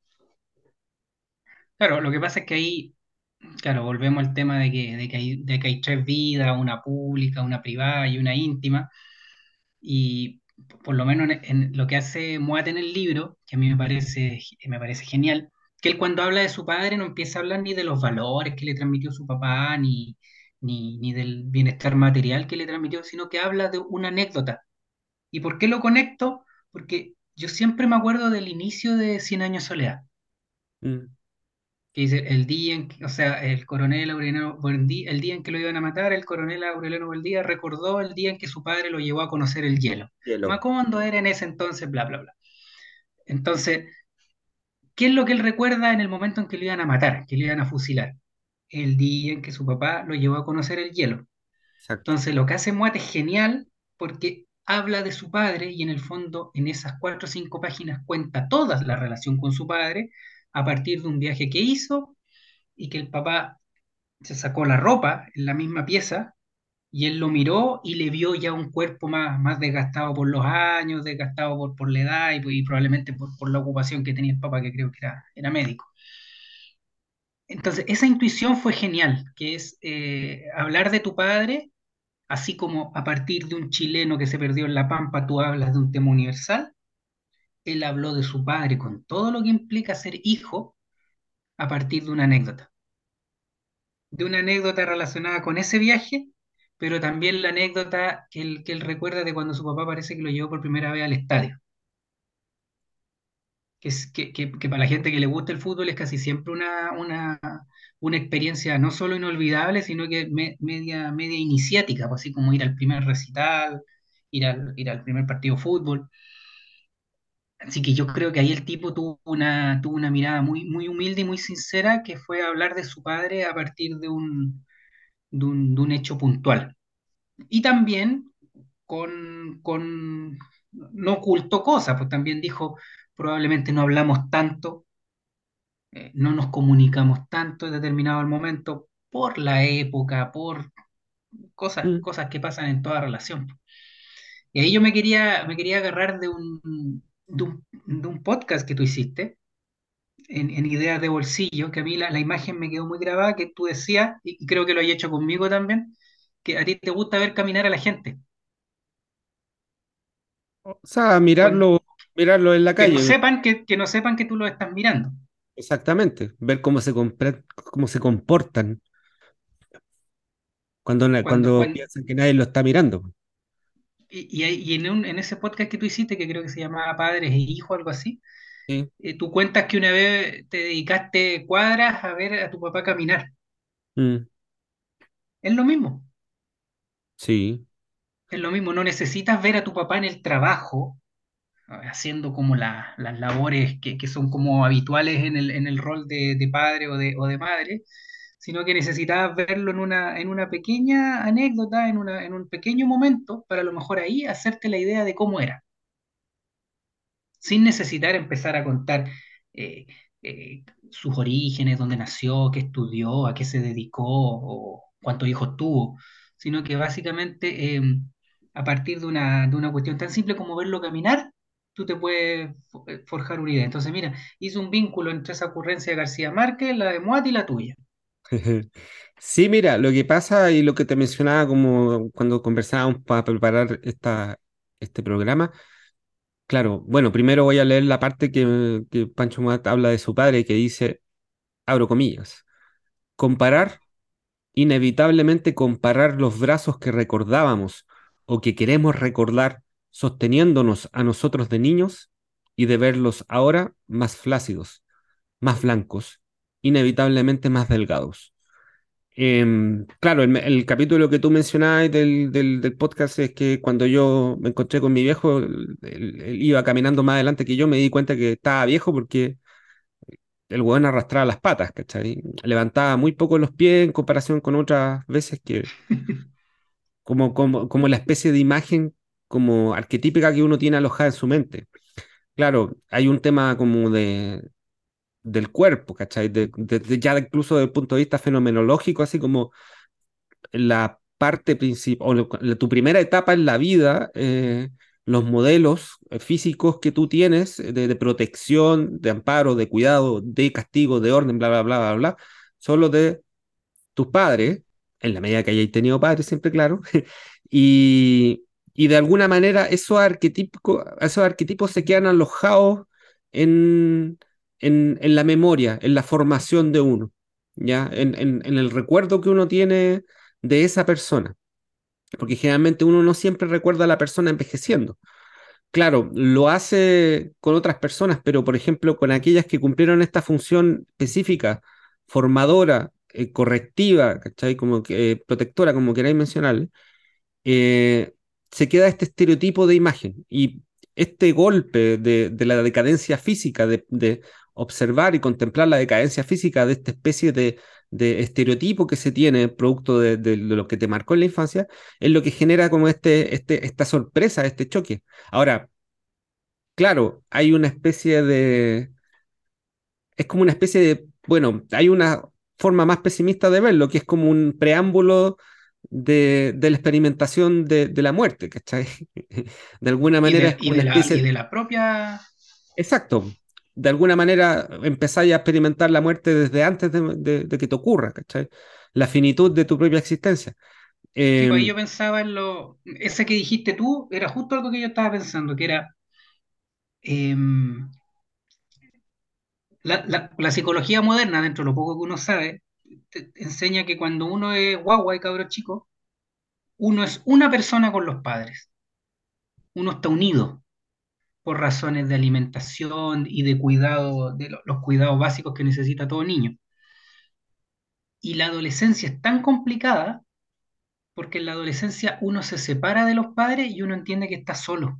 Claro, lo que pasa es que ahí Claro, volvemos al tema de que, de que, hay, de que hay tres vidas, una pública, una privada y una íntima. Y por lo menos en, lo que hace Moat en el libro, que a mí me parece, me parece genial, que él cuando habla de su padre no empieza a hablar ni de los valores que le transmitió su papá, ni, ni, ni del bienestar material que le transmitió, sino que habla de una anécdota. ¿Y por qué lo conecto? Porque yo siempre me acuerdo del inicio de Cien años soledad, mm, que dice el día en que, o sea, el coronel Aureliano Buendía, el día en que lo iban a matar, el coronel Aureliano Buendía recordó el día en que su padre lo llevó a conocer el hielo. hielo. Macondo era en ese entonces, bla, bla, bla. Entonces, ¿qué es lo que él recuerda en el momento en que lo iban a matar, que lo iban a fusilar? El día en que su papá lo llevó a conocer el hielo. Exacto. Entonces, lo que hace Moat es genial porque habla de su padre y en el fondo, en esas cuatro o cinco páginas, cuenta toda la relación con su padre a partir de un viaje que hizo y que el papá se sacó la ropa en la misma pieza y él lo miró y le vio ya un cuerpo más, más desgastado por los años, desgastado por, por la edad y, probablemente por, por, la ocupación que tenía el papá, que creo que era, era médico. Entonces, esa intuición fue genial, que es eh, hablar de tu padre, así como a partir de un chileno que se perdió en la Pampa, tú hablas de un tema universal. Él habló de su padre con todo lo que implica ser hijo a partir de una anécdota. De una anécdota relacionada con ese viaje pero también la anécdota que él, recuerda de cuando su papá parece que lo llevó por primera vez al estadio. Que, para la gente que le gusta el fútbol es casi siempre una, una, una experiencia no solo inolvidable, sino que me, media, media iniciática, pues así como ir al primer recital, ir al, ir al primer partido de fútbol. Así que yo creo que ahí el tipo tuvo una, tuvo una mirada muy, muy humilde y muy sincera que fue hablar de su padre a partir de un, de un, de un hecho puntual. Y también con, con, no ocultó cosas, pues también dijo, probablemente no hablamos tanto, eh, no nos comunicamos tanto en determinado momento por la época, por cosas, Mm. cosas que pasan en toda relación. Y ahí yo me quería, me quería agarrar de un, de un, de un podcast que tú hiciste, en, en, Ideas de Bolsillo, que a mí la, la, imagen me quedó muy grabada, que tú decías, y creo que lo hay hecho conmigo también, que a ti te gusta ver caminar a la gente. O sea, mirarlo, mirarlo en la que no calle. sepan que, que no sepan que tú lo estás mirando. Exactamente. Ver cómo se, cómo se comportan cuando, na- Cuando, cuando cuando, piensan que nadie lo está mirando. Y, y, en, un, en, ese podcast que tú hiciste, que creo que se llamaba Padres e Hijos, algo así, Sí. eh, tú cuentas que una vez te dedicaste cuadras a ver a tu papá caminar. Mm, Es lo mismo, sí. es lo mismo, no necesitas ver a tu papá en el trabajo haciendo como la, las labores que, que, son como habituales en el, en el rol de, de padre o de, o de, madre, sino que necesitabas verlo en una, en una pequeña anécdota, en, una, en un pequeño momento, para a lo mejor ahí hacerte la idea de cómo era, sin necesitar empezar a contar eh, eh, sus orígenes, dónde nació, qué estudió, a qué se dedicó o cuántos hijos tuvo, sino que básicamente eh, a partir de una, de una cuestión tan simple como verlo caminar, tú te puedes forjar una idea. Entonces, mira, hizo un vínculo entre esa ocurrencia de García Márquez, la de Moat y la tuya. [laughs] Sí, mira, lo que pasa y lo que te mencionaba como cuando conversábamos para preparar esta, este programa, claro, bueno, primero voy a leer la parte que, que Pancho Moat habla de su padre, que dice, abro comillas, comparar, inevitablemente comparar los brazos que recordábamos o que queremos recordar sosteniéndonos a nosotros de niños y de verlos ahora más flácidos, más blancos, inevitablemente más delgados. Eh, claro, el, el, capítulo que tú mencionabas del, del, del, podcast es que cuando yo me encontré con mi viejo, él, él, iba caminando más adelante que yo, me di cuenta que estaba viejo porque el hueón arrastraba las patas, ¿cachai? Levantaba muy poco los pies en comparación con otras veces que, [laughs] como, como, como la especie de imagen como arquetípica que uno tiene alojada en su mente. Claro, hay un tema como de, del cuerpo, ¿cachai? De, de, ya incluso desde el punto de vista fenomenológico, así como la parte principal, o tu primera etapa en la vida, eh, los modelos físicos que tú tienes de, de, protección, de amparo, de cuidado, de castigo, de orden, bla, bla, bla, bla, bla, son los de tus padres, en la medida que hayáis tenido padres, siempre claro, [laughs] y, de alguna manera esos esos arquetipos se quedan alojados en, en, en la memoria, en la formación de uno, ¿ya? En, en, el recuerdo que uno tiene de esa persona. Porque generalmente uno no siempre recuerda a la persona envejeciendo. Claro, lo hace con otras personas, pero por ejemplo, con aquellas que cumplieron esta función específica, formadora, eh, correctiva. Como que eh, protectora, como queráis mencionar, eh, se queda este estereotipo de imagen. Y este golpe de, de la decadencia física, de, observar y contemplar la decadencia física de esta especie de, de estereotipo que se tiene producto de, de, lo que te marcó en la infancia, es lo que genera como este, este, esta sorpresa, este choque. Ahora, claro, hay una especie de... Es como una especie de... Bueno, hay una forma más pesimista de verlo, que es como un preámbulo de, de la experimentación de, de, la muerte, ¿cachai? [laughs] De alguna manera y de, y de, la, y de la propia... Exacto, de alguna manera empezáis a experimentar la muerte desde antes de, de, de, que te ocurra, ¿cachai? La finitud de tu propia existencia. Eh, sí, pues yo pensaba en lo. Ese que dijiste tú era justo algo que yo estaba pensando, que era. Eh, la, la, la, psicología moderna, dentro de lo poco que uno sabe, te enseña que cuando uno es guagua y cabro chico, uno es una persona con los padres. Uno está unido por razones de alimentación y de cuidado, de los cuidados básicos que necesita todo niño. Y la adolescencia es tan complicada porque en la adolescencia uno se separa de los padres y uno entiende que está solo.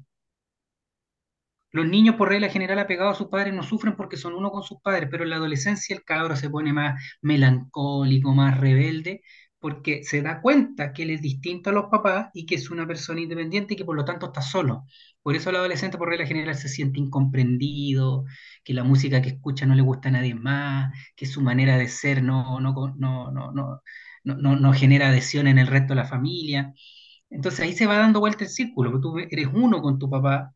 Los niños, por regla general, apegados a sus padres, no sufren porque son uno con sus padres, pero en la adolescencia el cabro se pone más melancólico, más rebelde, porque se da cuenta que él es distinto a los papás y que es una persona independiente y que por lo tanto está solo. Por eso el adolescente, por regla general, se siente incomprendido, que la música que escucha no le gusta a nadie más, que su manera de ser no, no, no, no, no, no, no genera adhesión en el resto de la familia. Entonces ahí se va dando vuelta el círculo, porque tú eres uno con tu papá,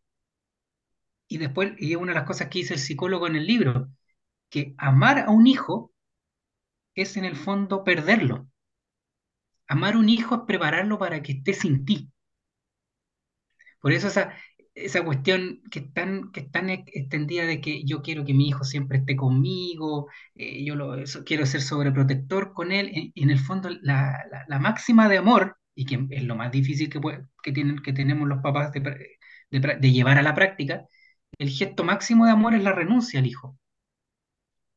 y después, y es una de las cosas que dice el psicólogo en el libro, que amar a un hijo es en el fondo perderlo. Amar un hijo es prepararlo para que esté sin ti. Por eso esa, esa cuestión que es, que extendida de que yo quiero que mi hijo siempre esté conmigo, eh, yo lo, quiero ser sobreprotector con él, en, el fondo la, la, máxima de amor, y que es lo más difícil que, que, tienen, que tenemos los papás de, de, de llevar a la práctica, el gesto máximo de amor es la renuncia al hijo.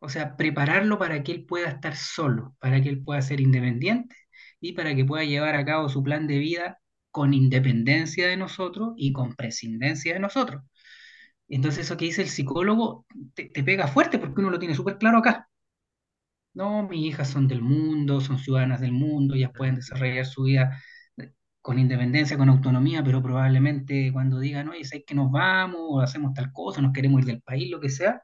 O sea, prepararlo para que él pueda estar solo, para que él pueda ser independiente y para que pueda llevar a cabo su plan de vida con independencia de nosotros y con prescindencia de nosotros. Entonces eso que dice el psicólogo te, pega fuerte porque uno lo tiene súper claro acá. No, mis hijas son del mundo, son ciudadanas del mundo, ellas pueden desarrollar su vida con independencia, con autonomía, pero probablemente cuando digan, oye, ¿sabes que nos vamos? O hacemos tal cosa, nos queremos ir del país, lo que sea,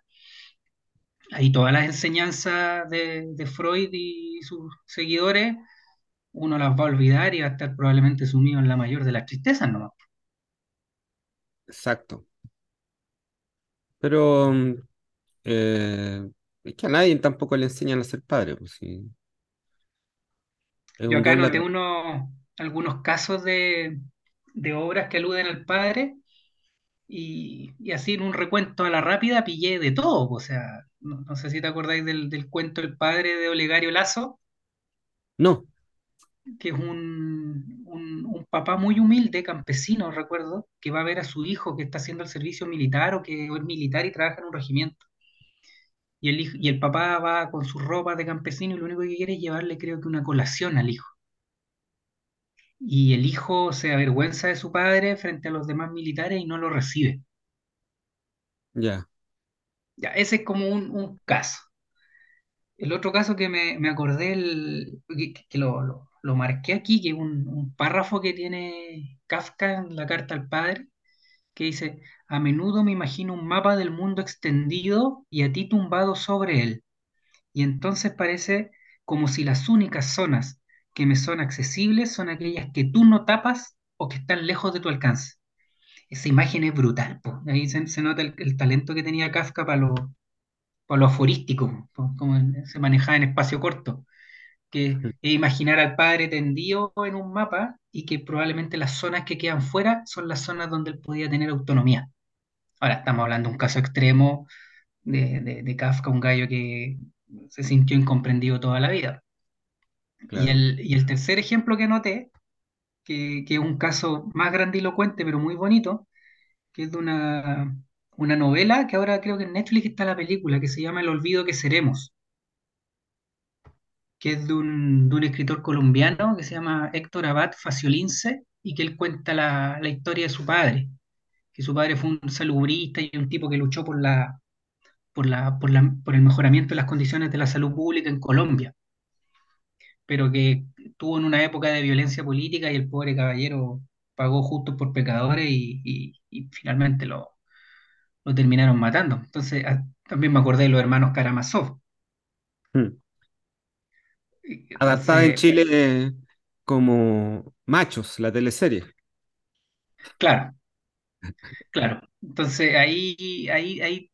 ahí todas las enseñanzas de, de Freud y sus seguidores, uno las va a olvidar y va a estar probablemente sumido en la mayor de las tristezas nomás. Exacto. Pero eh, es que a nadie tampoco le enseñan a ser padre. Pues, sí. Yo acá noté uno, algunos casos de, de, obras que aluden al padre y, y, así en un recuento a la rápida pillé de todo. O sea, no, no sé si te acordáis del, del, cuento El padre de Olegario Lazo. No. Que es un, un, un, papá muy humilde, campesino, recuerdo, que va a ver a su hijo que está haciendo el servicio militar o que es militar y trabaja en un regimiento. Y el, hijo, y el papá va con su ropa de campesino y lo único que quiere es llevarle, creo que, una colación al hijo y el hijo se avergüenza de su padre frente a los demás militares y no lo recibe. Ya. Yeah. Ya, ese es como un, un, caso. El otro caso que me, me acordé, el, que, que lo, lo, lo, marqué aquí, que es un, párrafo que tiene Kafka en la carta al padre, que dice, a menudo me imagino un mapa del mundo extendido y a ti tumbado sobre él. Y entonces parece como si las únicas zonas que me son accesibles son aquellas que tú no tapas o que están lejos de tu alcance. Esa imagen es brutal. Ahí se, nota el, talento que tenía Kafka para lo, lo aforístico, como se manejaba en espacio corto. Que es imaginar al padre tendido en un mapa y que probablemente las zonas que quedan fuera son las zonas donde él podía tener autonomía. Ahora estamos hablando de un caso extremo de, de, de Kafka, un gallo que se sintió incomprendido toda la vida. Y el, y el tercer ejemplo que noté, que, que es un caso más grandilocuente, pero muy bonito, que es de una, una novela que ahora creo que en Netflix está la película, que se llama El olvido que seremos, que es de un, de un escritor colombiano que se llama Héctor Abad Faciolince y que él cuenta la, la historia de su padre, que su padre fue un salubrista y un tipo que luchó por la, por la, por la, por el mejoramiento de las condiciones de la salud pública en Colombia, pero que tuvo en una época de violencia política y el pobre caballero pagó justo por pecadores y, y- finalmente lo, lo terminaron matando. Entonces, ah, también me acordé de los hermanos Karamazov. Mm. [laughs] Adaptada en Entonces, Chile eh, como Machos, la teleserie. claro, claro. Entonces ahí, ahí, ahí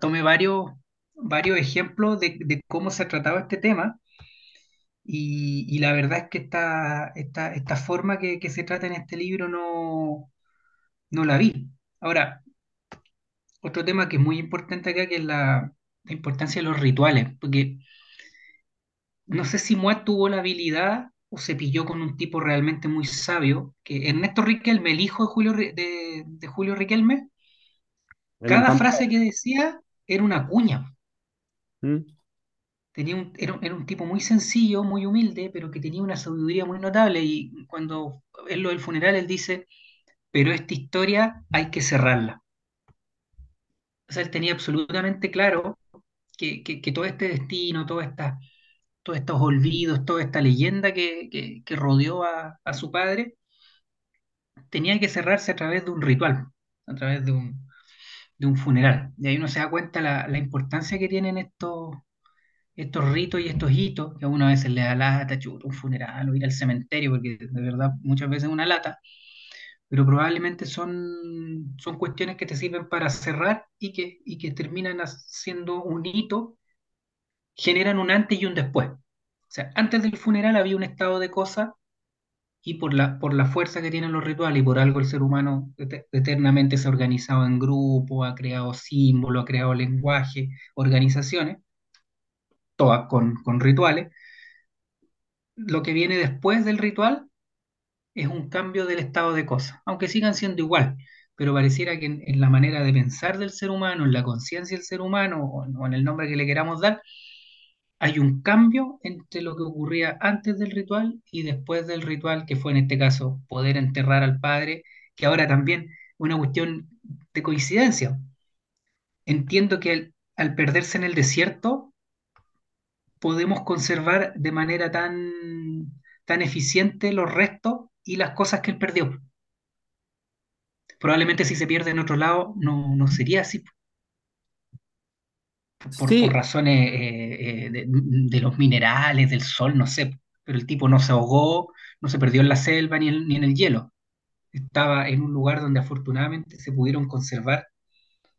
tomé varios, varios ejemplos de, de cómo se trataba este tema y, y la verdad es que esta, esta, esta forma que, que se trata en este libro no, no la vi. Ahora, otro tema que es muy importante acá, que es la, la importancia de los rituales, porque no sé si Moat tuvo la habilidad o se pilló con un tipo realmente muy sabio, que Ernesto Riquelme, el hijo de Julio, de, de Julio Riquelme, El cada frase que decía era una cuña. Mm. Tenía un, era, un era un tipo muy sencillo, muy humilde, pero que tenía una sabiduría muy notable. Y cuando en lo del funeral, él dice, pero esta historia hay que cerrarla. O sea, él tenía absolutamente claro que, que- que todo este destino, toda esta, todos estos olvidos, toda esta leyenda que, que- rodeó a, a su padre, tenía que cerrarse a través de un ritual, a través de un, de un funeral. Y ahí uno se da cuenta la, la importancia que tienen estos, estos ritos y estos hitos, que a uno a veces le da lata, chuta, un funeral o ir al cementerio, porque de verdad muchas veces es una lata, pero probablemente son, son cuestiones que te sirven para cerrar y que, y que terminan siendo un hito, generan un antes y un después. O sea, antes del funeral había un estado de cosas y por la, por la fuerza que tienen los rituales y por algo el ser humano et- eternamente se ha organizado en grupo, ha creado símbolos, ha creado lenguaje, organizaciones, todas con, con rituales. Lo que viene después del ritual es un cambio del estado de cosas, aunque sigan siendo igual, pero pareciera que en, la manera de pensar del ser humano, en la conciencia del ser humano o en el nombre que le queramos dar, hay un cambio entre lo que ocurría antes del ritual y después del ritual, que fue en este caso poder enterrar al padre, que ahora también una cuestión de coincidencia. Entiendo que al, perderse en el desierto podemos conservar de manera tan, tan eficiente los restos y las cosas que él perdió. Probablemente si se pierde en otro lado no, no sería así, por, razones eh, eh, de, de los minerales, del sol, no sé, pero el tipo no se ahogó, no se perdió en la selva ni en, ni en el hielo. Estaba en un lugar donde afortunadamente se pudieron conservar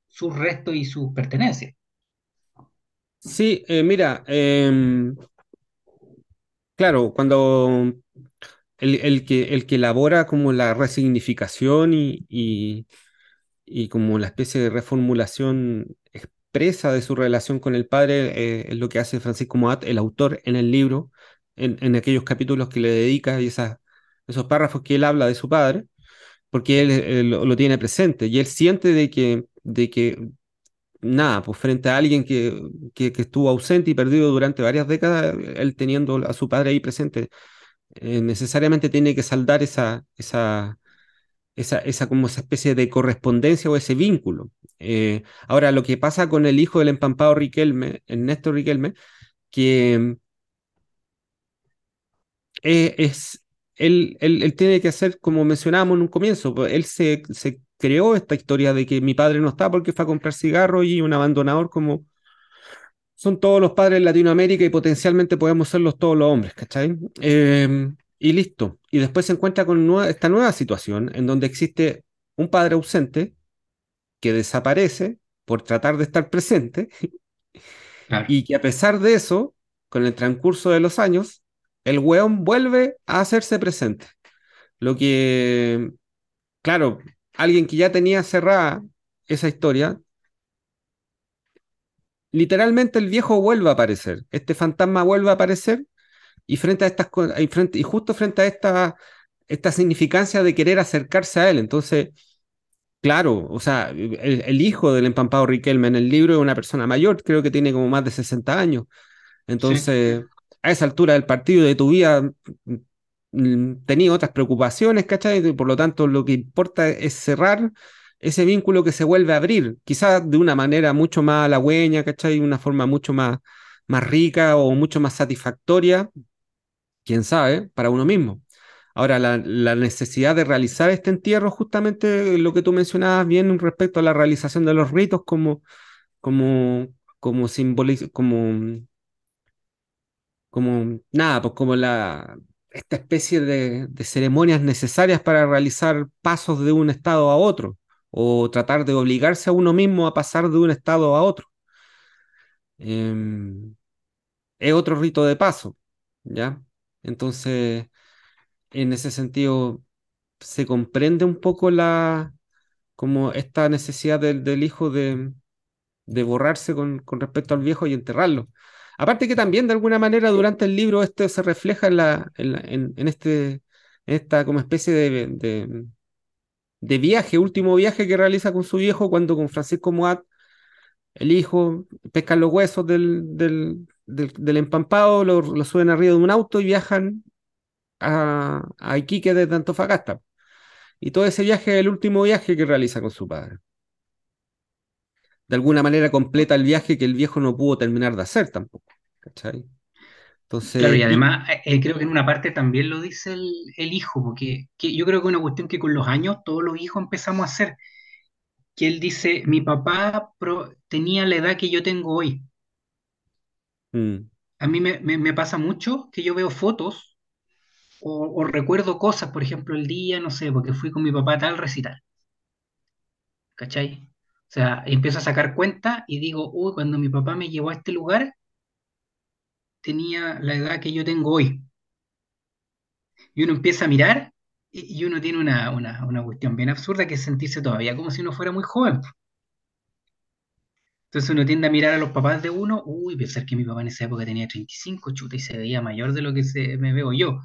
sus restos y sus pertenencias. sí, eh, mira, em, claro, cuando el, el que, el que elabora como la resignificación y, y, y como la especie de reformulación expresa de su relación con el padre, eh, es lo que hace Francisco Moat, el autor, en el libro, en, aquellos capítulos que le dedica y esos párrafos que él habla de su padre, porque él, eh, lo, tiene presente y él siente de que, de que nada, pues frente a alguien que, que, que estuvo ausente y perdido durante varias décadas, él teniendo a su padre ahí presente, eh, necesariamente tiene que saldar esa, esa, esa, esa, como esa especie de correspondencia o ese vínculo. Eh, ahora, lo que pasa con el hijo del empampado Riquelme, Ernesto Riquelme, que eh, es, él, él, tiene que hacer, como mencionábamos en un comienzo, pues, él se, se creó esta historia de que mi padre no está porque fue a comprar cigarros y un abandonador como son todos los padres en Latinoamérica y potencialmente podemos serlos todos los hombres, ¿cachai? Eh, y listo. Y después se encuentra con esta nueva situación en donde existe un padre ausente que desaparece por tratar de estar presente Claro. y que a pesar de eso, con el transcurso de los años, el weón vuelve a hacerse presente. Lo que, claro, alguien que ya tenía cerrada esa historia literalmente el viejo vuelve a aparecer, este fantasma vuelve a aparecer y frente a estas y, frente, y justo frente a esta, esta significancia de querer acercarse a él. Entonces, claro, o sea, el, el hijo del empampado Riquelme en el libro es una persona mayor, creo que tiene como más de 60 años. Sí, Entonces, a esa altura del partido de tu vida, mm, tenía otras preocupaciones, ¿cachai? Y por lo tanto, lo que importa es cerrar ese vínculo que se vuelve a abrir, quizás de una manera mucho más halagüeña, ¿cachai? Una forma mucho más, más rica o mucho más satisfactoria, quién sabe, para uno mismo. Ahora, la, necesidad de realizar este entierro, justamente lo que tú mencionabas bien respecto a la realización de los ritos como, como, como como como nada, pues como la, esta especie de, de ceremonias necesarias para realizar pasos de un estado a otro, o tratar de obligarse a uno mismo a pasar de un estado a otro. Em, es otro rito de paso, ¿ya? Entonces, en ese sentido, se comprende un poco la, como esta necesidad del, del hijo de, de borrarse con, con respecto al viejo y enterrarlo. Aparte que también de alguna manera durante el libro esto se refleja en, la, en, en- este, esta como especie de, de, viaje, último viaje que realiza con su viejo cuando con Francisco Moat, el hijo, pescan los huesos del, del, del, del empampado, lo, lo suben arriba de un auto y viajan a, a Iquique desde Antofagasta. Y todo ese viaje es el último viaje que realiza con su padre. De alguna manera completa el viaje que el viejo no pudo terminar de hacer tampoco. ¿Cachai? claro, y Entonces, además eh, eh, creo que en una parte también lo dice el, el hijo, porque que yo creo que es una cuestión que con los años todos los hijos empezamos a hacer, que él dice, mi papá pro- tenía la edad que yo tengo hoy. mm, A mí me, me- me pasa mucho que yo veo fotos o, o recuerdo cosas, por ejemplo, el día, no sé, porque fui con mi papá a tal recital, ¿cachai? O sea, empiezo a sacar cuenta y digo, uy, cuando mi papá me llevó a este lugar, tenía la edad que yo tengo hoy. Y uno empieza a mirar y, y uno tiene una, una, una cuestión bien absurda que es sentirse todavía como si uno fuera muy joven. Entonces uno tiende a mirar a los papás de uno, uy, pensar que mi papá en esa época tenía 35 chuta, y se veía mayor de lo que se, me veo yo.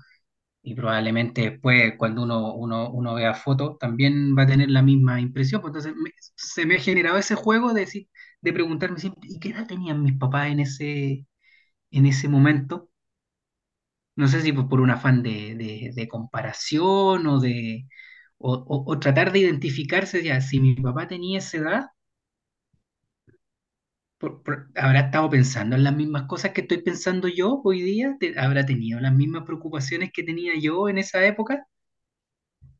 Y probablemente después, cuando uno, uno, uno vea fotos, también va a tener la misma impresión. Pues entonces me- se me ha generado ese juego de, decir, de preguntarme siempre, ¿y qué edad tenían mis papás en ese, en ese momento? No sé si por, por un afán de, de- de comparación o de o, o- o tratar de identificarse ya, si mi papá tenía esa edad, por- por- habrá estado pensando en las mismas cosas que estoy pensando yo hoy día, Te- habrá tenido las mismas preocupaciones que tenía yo en esa época.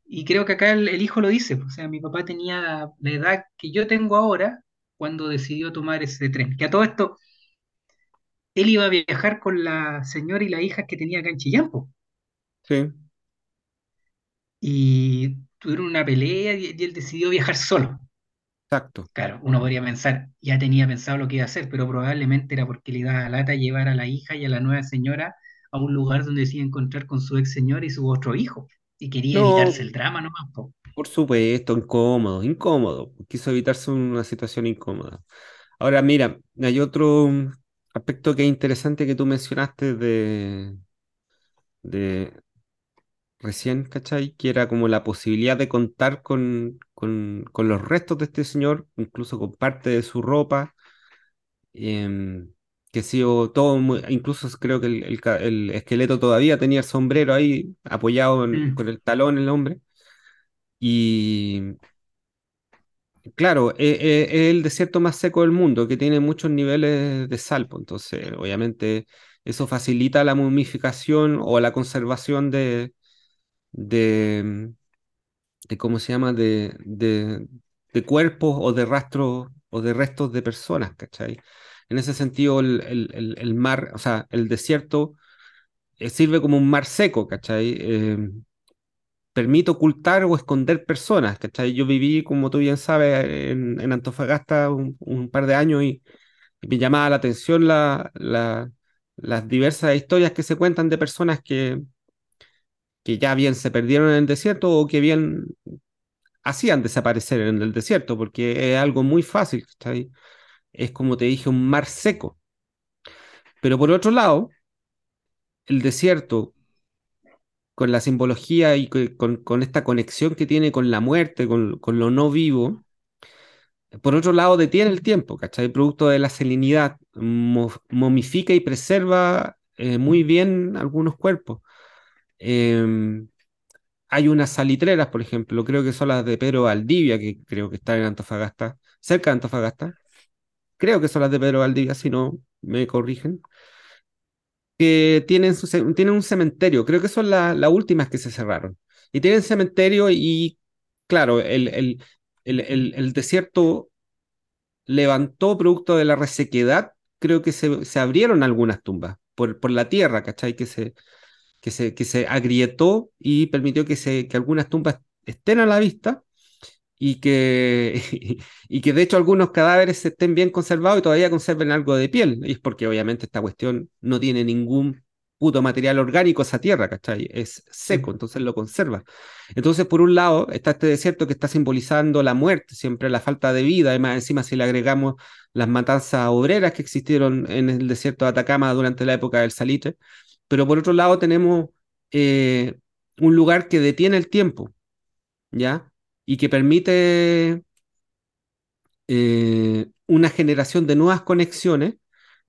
Y creo que acá el, el hijo lo dice, o sea, mi papá tenía la edad que yo tengo ahora cuando decidió tomar ese tren. Que a todo esto, él iba a viajar con la señora y la hija que tenía acá en Chillán, po. sí, y tuvieron una pelea y, y él decidió viajar solo. Exacto. Claro, uno podría pensar, ya tenía pensado lo que iba a hacer, pero probablemente era porque le daba lata llevar a la hija y a la nueva señora a un lugar donde se iba a encontrar con su ex señora y su otro hijo. Y quería evitarse el drama nomás, po. por supuesto, incómodo, incómodo. Quiso evitarse una situación incómoda. Ahora, mira, hay otro aspecto que es interesante que tú mencionaste de, de recién, ¿cachai? Que era como la posibilidad de contar con, con, con los restos de este señor, incluso con parte de su ropa em, que ha sido todo, muy- incluso creo que el, el ca- el esqueleto todavía tenía el sombrero ahí apoyado en- Mm, con el talón el hombre. Y claro, e- e- es, el desierto más seco del mundo, que tiene muchos niveles de sal, pues, entonces obviamente eso facilita la momificación o la conservación de, de, de ¿cómo se llama? De, de, de cuerpos o de rastros o de restos de personas, ¿cachai? En ese sentido, el, el- el- mar, o sea, el desierto eh, sirve como un mar seco, ¿cachai? Eh, permite ocultar o esconder personas, ¿cachai? Yo viví, como tú bien sabes, en, en Antofagasta un, un par de años y, y me llamaba la atención la, la- las diversas historias que se cuentan de personas que, que ya bien se perdieron en el desierto o que bien hacían desaparecer en el desierto, porque es algo muy fácil, ¿cachai? es como te dije, un mar seco. Pero por otro lado, el desierto, con la simbología y con, con esta conexión que tiene con la muerte, con, con, lo no vivo, por otro lado detiene el tiempo, ¿cachai? Producto de la salinidad, momifica y preserva eh, muy bien algunos cuerpos. Eh, hay unas salitreras, por ejemplo, creo que son las de Pedro Valdivia, que creo que están en Antofagasta, cerca de Antofagasta. Creo que son las de Pedro Valdivia, si no me corrigen que tienen, tienen un cementerio, creo que son las últimas que se cerraron. Y tienen cementerio y, claro, el, el, el, el desierto levantó producto de la resequedad, creo que se, se abrieron algunas tumbas por, por, la tierra, ¿cachai? Que se, que, se, que se agrietó y permitió que, se, que algunas tumbas estén a la vista y que, [laughs] y que de hecho algunos cadáveres estén bien conservados y todavía conserven algo de piel. Y es porque obviamente esta cuestión no tiene ningún puto material orgánico esa tierra, ¿cachai? Es seco, entonces lo conserva. Entonces, por un lado, está este desierto que está simbolizando la muerte, siempre la falta de vida, además encima si le agregamos las matanzas obreras que existieron en el desierto de Atacama durante la época del salitre, pero por otro lado tenemos eh, un lugar que detiene el tiempo, ¿ya? y que permite eh, una generación de nuevas conexiones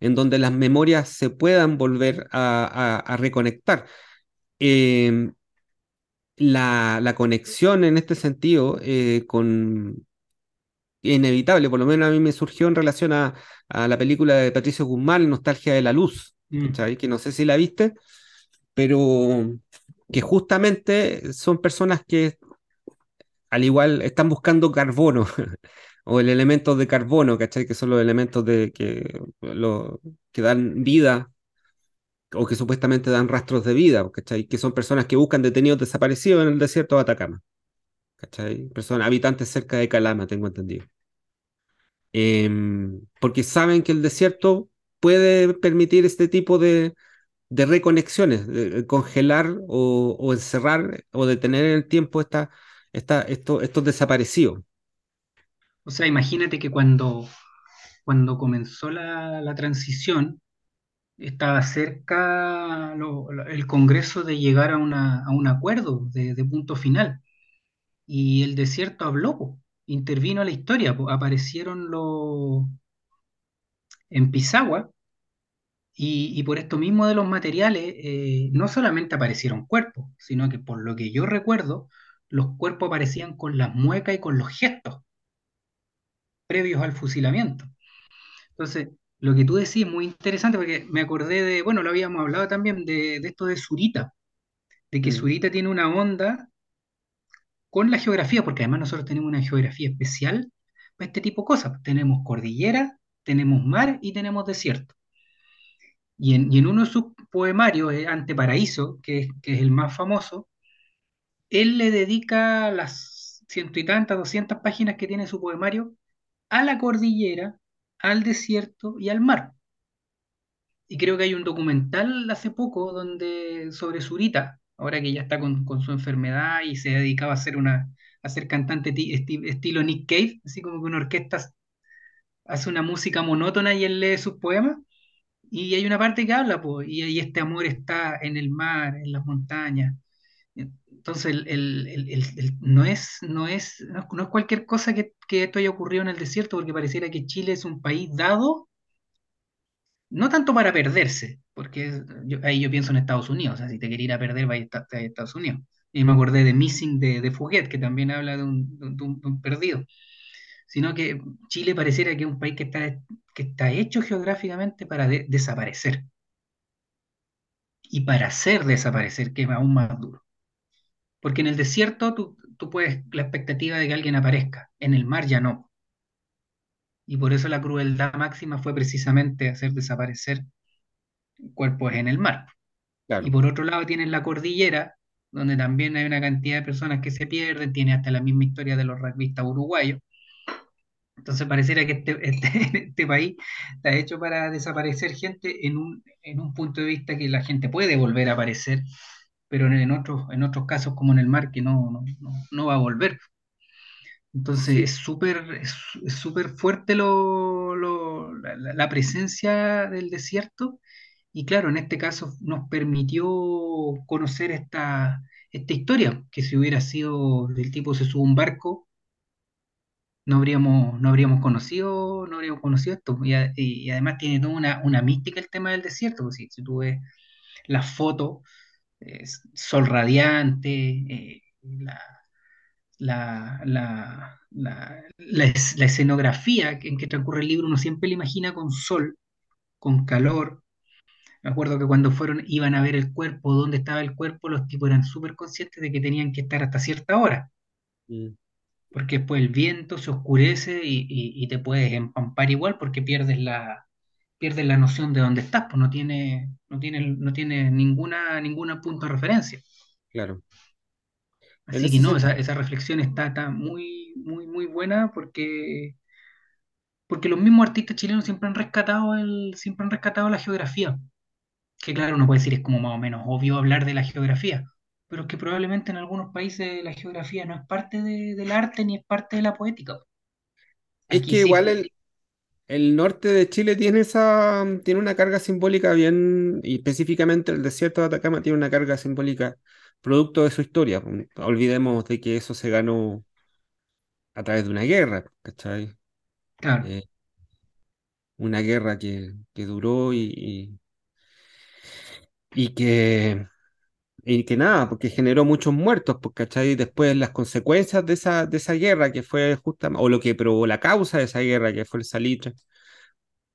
en donde las memorias se puedan volver a, reconectar. Em, la, la, conexión en este sentido eh, con inevitable, por lo menos a mí me surgió en relación a, la película de Patricio Guzmán, Nostalgia de la Luz, mm. que no sé si la viste, pero que justamente son personas que al igual están buscando carbono [laughs] o el elemento de carbono. Que son los elementos de, que, lo, que dan vida o que supuestamente dan rastros de vida, ¿cachai? Que son personas que buscan detenidos desaparecidos en el desierto de Atacama. Personas, habitantes cerca de Calama, tengo entendido. Em, porque saben que el desierto puede permitir este tipo de, de reconexiones, de congelar o, encerrar o detener en el tiempo esta, esta, esto, estos desaparecidos. O sea, imagínate que cuando, cuando comenzó la, la transición, estaba cerca el Congreso de llegar a, una, a un acuerdo de, punto final. Y el desierto habló, intervino la historia, aparecieron los en Pisagua, y, y, por esto mismo de los materiales, eh, no solamente aparecieron cuerpos, sino que por lo que yo recuerdo, los cuerpos aparecían con las muecas y con los gestos previos al fusilamiento. Entonces, lo que tú decís es muy interesante porque me acordé de, bueno, lo habíamos hablado también de, de esto de Zurita, de que mm. Zurita tiene una onda con la geografía, porque además nosotros tenemos una geografía especial para este tipo de cosas. Tenemos cordillera, tenemos mar y tenemos desierto. Y en, uno de sus poemarios, eh, Anteparaíso, que es, que es el más famoso, él le dedica las ciento y tantas, doscientas páginas que tiene su poemario a la cordillera, al desierto y al mar. Y creo que hay un documental hace poco donde, sobre Zurita, ahora que ya está con, su enfermedad y se dedicaba a ser, una, a ser cantante estilo Nick Cave, así como que una orquesta hace una música monótona y él lee sus poemas. Y hay una parte que habla, pues, y, y este amor está en el mar, en las montañas, entonces, no, es, no, es, no, es cualquier cosa que, esto haya ocurrido en el desierto, porque pareciera que Chile es un país dado, no tanto para perderse, porque ahí yo pienso en Estados Unidos, o sea, si te quería ir a perder, vaya a Estados Unidos. Y me acordé de Missing de, de Fouquet, que también habla de un, perdido. Sino que Chile pareciera que es un país que está, que está hecho geográficamente para desaparecer. Y para hacer desaparecer, que es aún más duro. Porque en el desierto tú, tú puedes la expectativa de que alguien aparezca, en el mar ya no. Y por eso la crueldad máxima fue precisamente hacer desaparecer cuerpos en el mar. Y por otro lado tienes la cordillera, donde también hay una cantidad de personas que se pierden, tiene hasta la misma historia de los rugbyistas uruguayos. Entonces pareciera que este, [laughs] este, este, país está hecho para desaparecer gente en un, en un punto de vista que la gente puede volver a aparecer pero en otros, en otros casos como en el mar que no, no, va a volver. Entonces es súper es, súper fuerte lo, lo- la, la- presencia del desierto y claro, en este caso nos permitió conocer esta, esta historia, que si hubiera sido del tipo se sube un barco, no habríamos, no habríamos conocido, no habríamos conocido esto. Y, además tiene toda una, una mística el tema del desierto, pues si, si tú ves las fotos, sol radiante, eh, la, la, la, la, la es- la escenografía en que transcurre el libro, uno siempre le imagina con sol, con calor. Me acuerdo que cuando fueron, iban a ver el cuerpo, dónde estaba el cuerpo, los tipos eran súper conscientes de que tenían que estar hasta cierta hora, Mm, porque después el viento se oscurece y, y- y te puedes empampar igual porque pierdes la, pierdes la noción de dónde estás, pues no tiene, no tiene, no tiene ninguna, ninguna punto de referencia. claro. Así que no, esa, esa reflexión está, está muy, muy, muy buena porque, porque los mismos artistas chilenos siempre han rescatado el, siempre han rescatado la geografía. Que claro, uno puede decir es como más o menos obvio hablar de la geografía, pero es que probablemente en algunos países la geografía no es parte de- del arte ni es parte de la poética. es que sí, igual el, el norte de Chile tiene esa, tiene una carga simbólica bien, y específicamente el desierto de Atacama tiene una carga simbólica producto de su historia. Olvidemos de que eso se ganó a través de una guerra, ¿cachai? Claro. Eh, una guerra que, que duró y, y, y que, y que nada, porque generó muchos muertos, pues, ¿cachai? Después las consecuencias de esa, de esa guerra que fue justamente, o lo que probó la causa de esa guerra, que fue el salitre,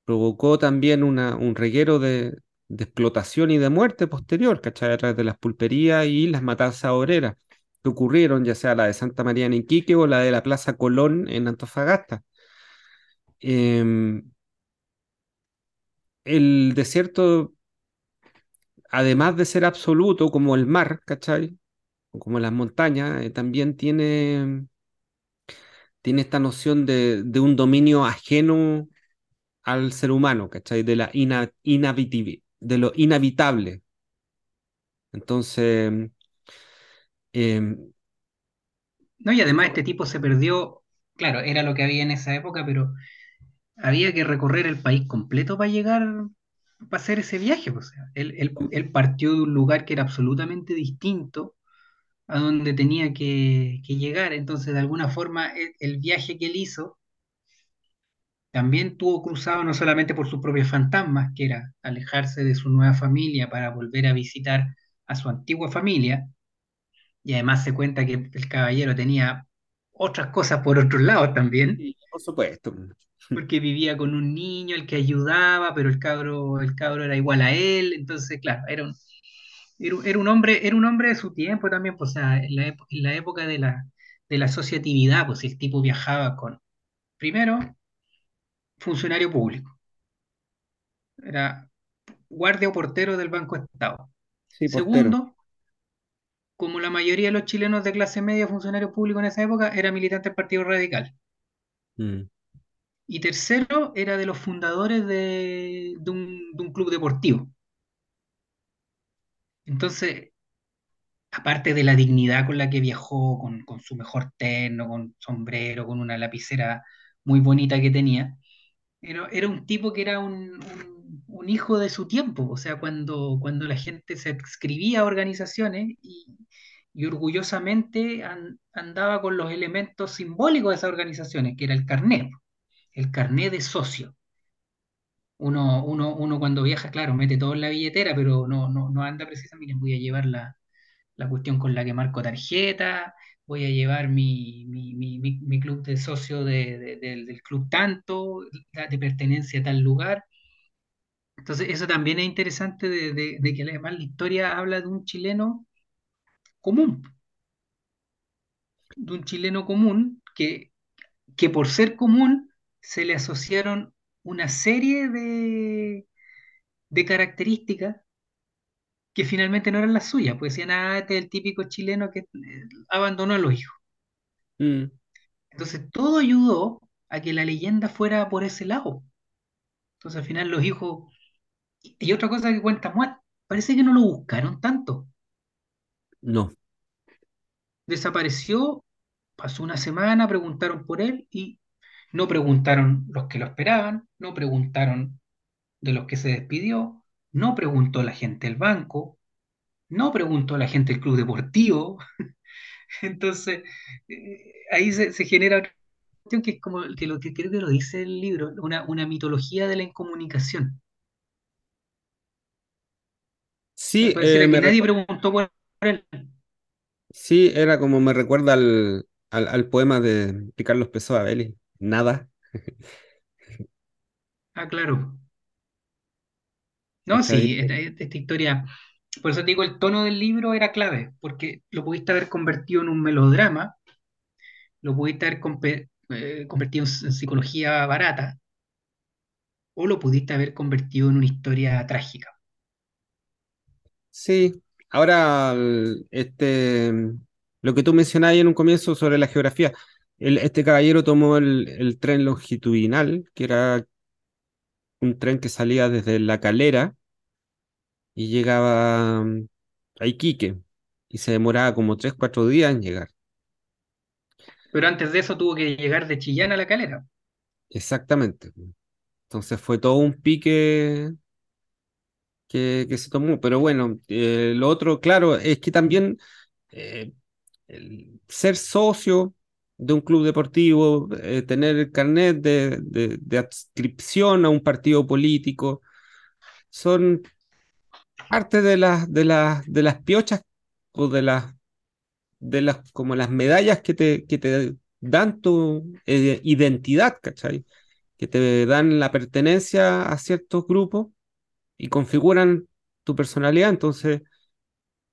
provocó también una, un reguero de, de explotación y de muerte posterior, ¿cachai? A través de las pulperías y las matanzas obreras que ocurrieron, ya sea la de Santa María en Iquique o la de la Plaza Colón en Antofagasta. Em, el desierto, además de ser absoluto como el mar, ¿cachai? Como las montañas, eh, también tiene, tiene esta noción de, un dominio ajeno al ser humano, ¿cachai? De la ina, de lo inhabitable. Entonces, em, No, y además este tipo se perdió, claro, era lo que había en esa época, pero había que recorrer el país completo para llegar, para hacer ese viaje. pues, O sea, él, partió de un lugar que era absolutamente distinto a donde tenía que, llegar. Entonces, de alguna forma, el, el viaje que él hizo también tuvo cruzado no solamente por sus propios fantasmas, que era alejarse de su nueva familia para volver a visitar a su antigua familia, y además se cuenta que el caballero tenía otras cosas por otros lados también por supuesto. Porque vivía con un niño el que ayudaba, pero el cabro, el cabro era igual a él, entonces, claro, era un, era, un hombre, era un hombre de su tiempo también, pues, o sea, en la, epo- en la época de la, de la asociatividad, pues el tipo viajaba con, primero, funcionario público, era guardia o portero del Banco Estado. Sí. Segundo, como la mayoría de los chilenos de clase media, funcionario público en esa época, era militante del Partido Radical. Mm, Y tercero, era de los fundadores de, un, club deportivo. Entonces, aparte de la dignidad con la que viajó, con, su mejor terno, con sombrero, con una lapicera muy bonita que tenía, era, un tipo que era un, hijo de su tiempo. O sea, cuando, cuando la gente se inscribía a organizaciones y, orgullosamente an- andaba con los elementos simbólicos de esas organizaciones, que era el carnet, el carnet de socio. Uno, uno, uno cuando viaja, claro, mete todo en la billetera, pero no, no, no anda precisamente, voy a llevar la, la cuestión con la que marco tarjeta, voy a llevar mi, mi, mi, mi- club de socio de- de- del club tanto, de pertenencia a tal lugar. Entonces, eso también es interesante de que además la historia habla de un chileno común, de un chileno común que, que por ser común se le asociaron una serie de, de características que finalmente no eran las suyas, pues decían, ah, este es el típico chileno que eh, abandonó a los hijos. mm, Entonces todo ayudó a que la leyenda fuera por ese lado. Entonces al final los hijos... Y otra cosa que cuenta Muat, parece que no lo buscaron tanto. no. Desapareció, pasó una semana, preguntaron por él y, No preguntaron los que lo esperaban, no preguntaron de los que se despidió, no preguntó la gente del banco, no preguntó la gente del club deportivo. [laughs] Entonces, eh, ahí se, se genera cuestión que es como que lo que creo que lo dice el libro, una, una mitología de la incomunicación. Sí, eh, me nadie preguntó por él. sí, era como me recuerda al, al, al poema de, Carlos Pessoa Belli, Nada, Ah, claro. No, sí, esta, esta historia, por eso te digo, el tono del libro era clave, porque lo pudiste haber convertido en un melodrama, lo pudiste haber eh, convertido en, en psicología barata, o lo pudiste haber convertido en una historia trágica. Sí, ahora este, lo que tú mencionabas en un comienzo sobre la geografía, el- este caballero tomó el, el tren longitudinal, que era un tren que salía desde La Calera y llegaba mm, a Iquique y se demoraba como tres, cuatro días en llegar. Pero antes de eso tuvo que llegar de Chillán a La Calera. Exactamente. Entonces fue todo un pique que, que se tomó. Pero bueno, eh, lo otro, claro, es que también eh, el ser socio de un club deportivo, eh, tener el carnet de, de, adscripción a un partido político, son parte de las, de las, de las piochas o de las, de las, como las medallas que te, que te dan tu eh, identidad, ¿cachai? Que te dan la pertenencia a ciertos grupos y configuran tu personalidad. Entonces,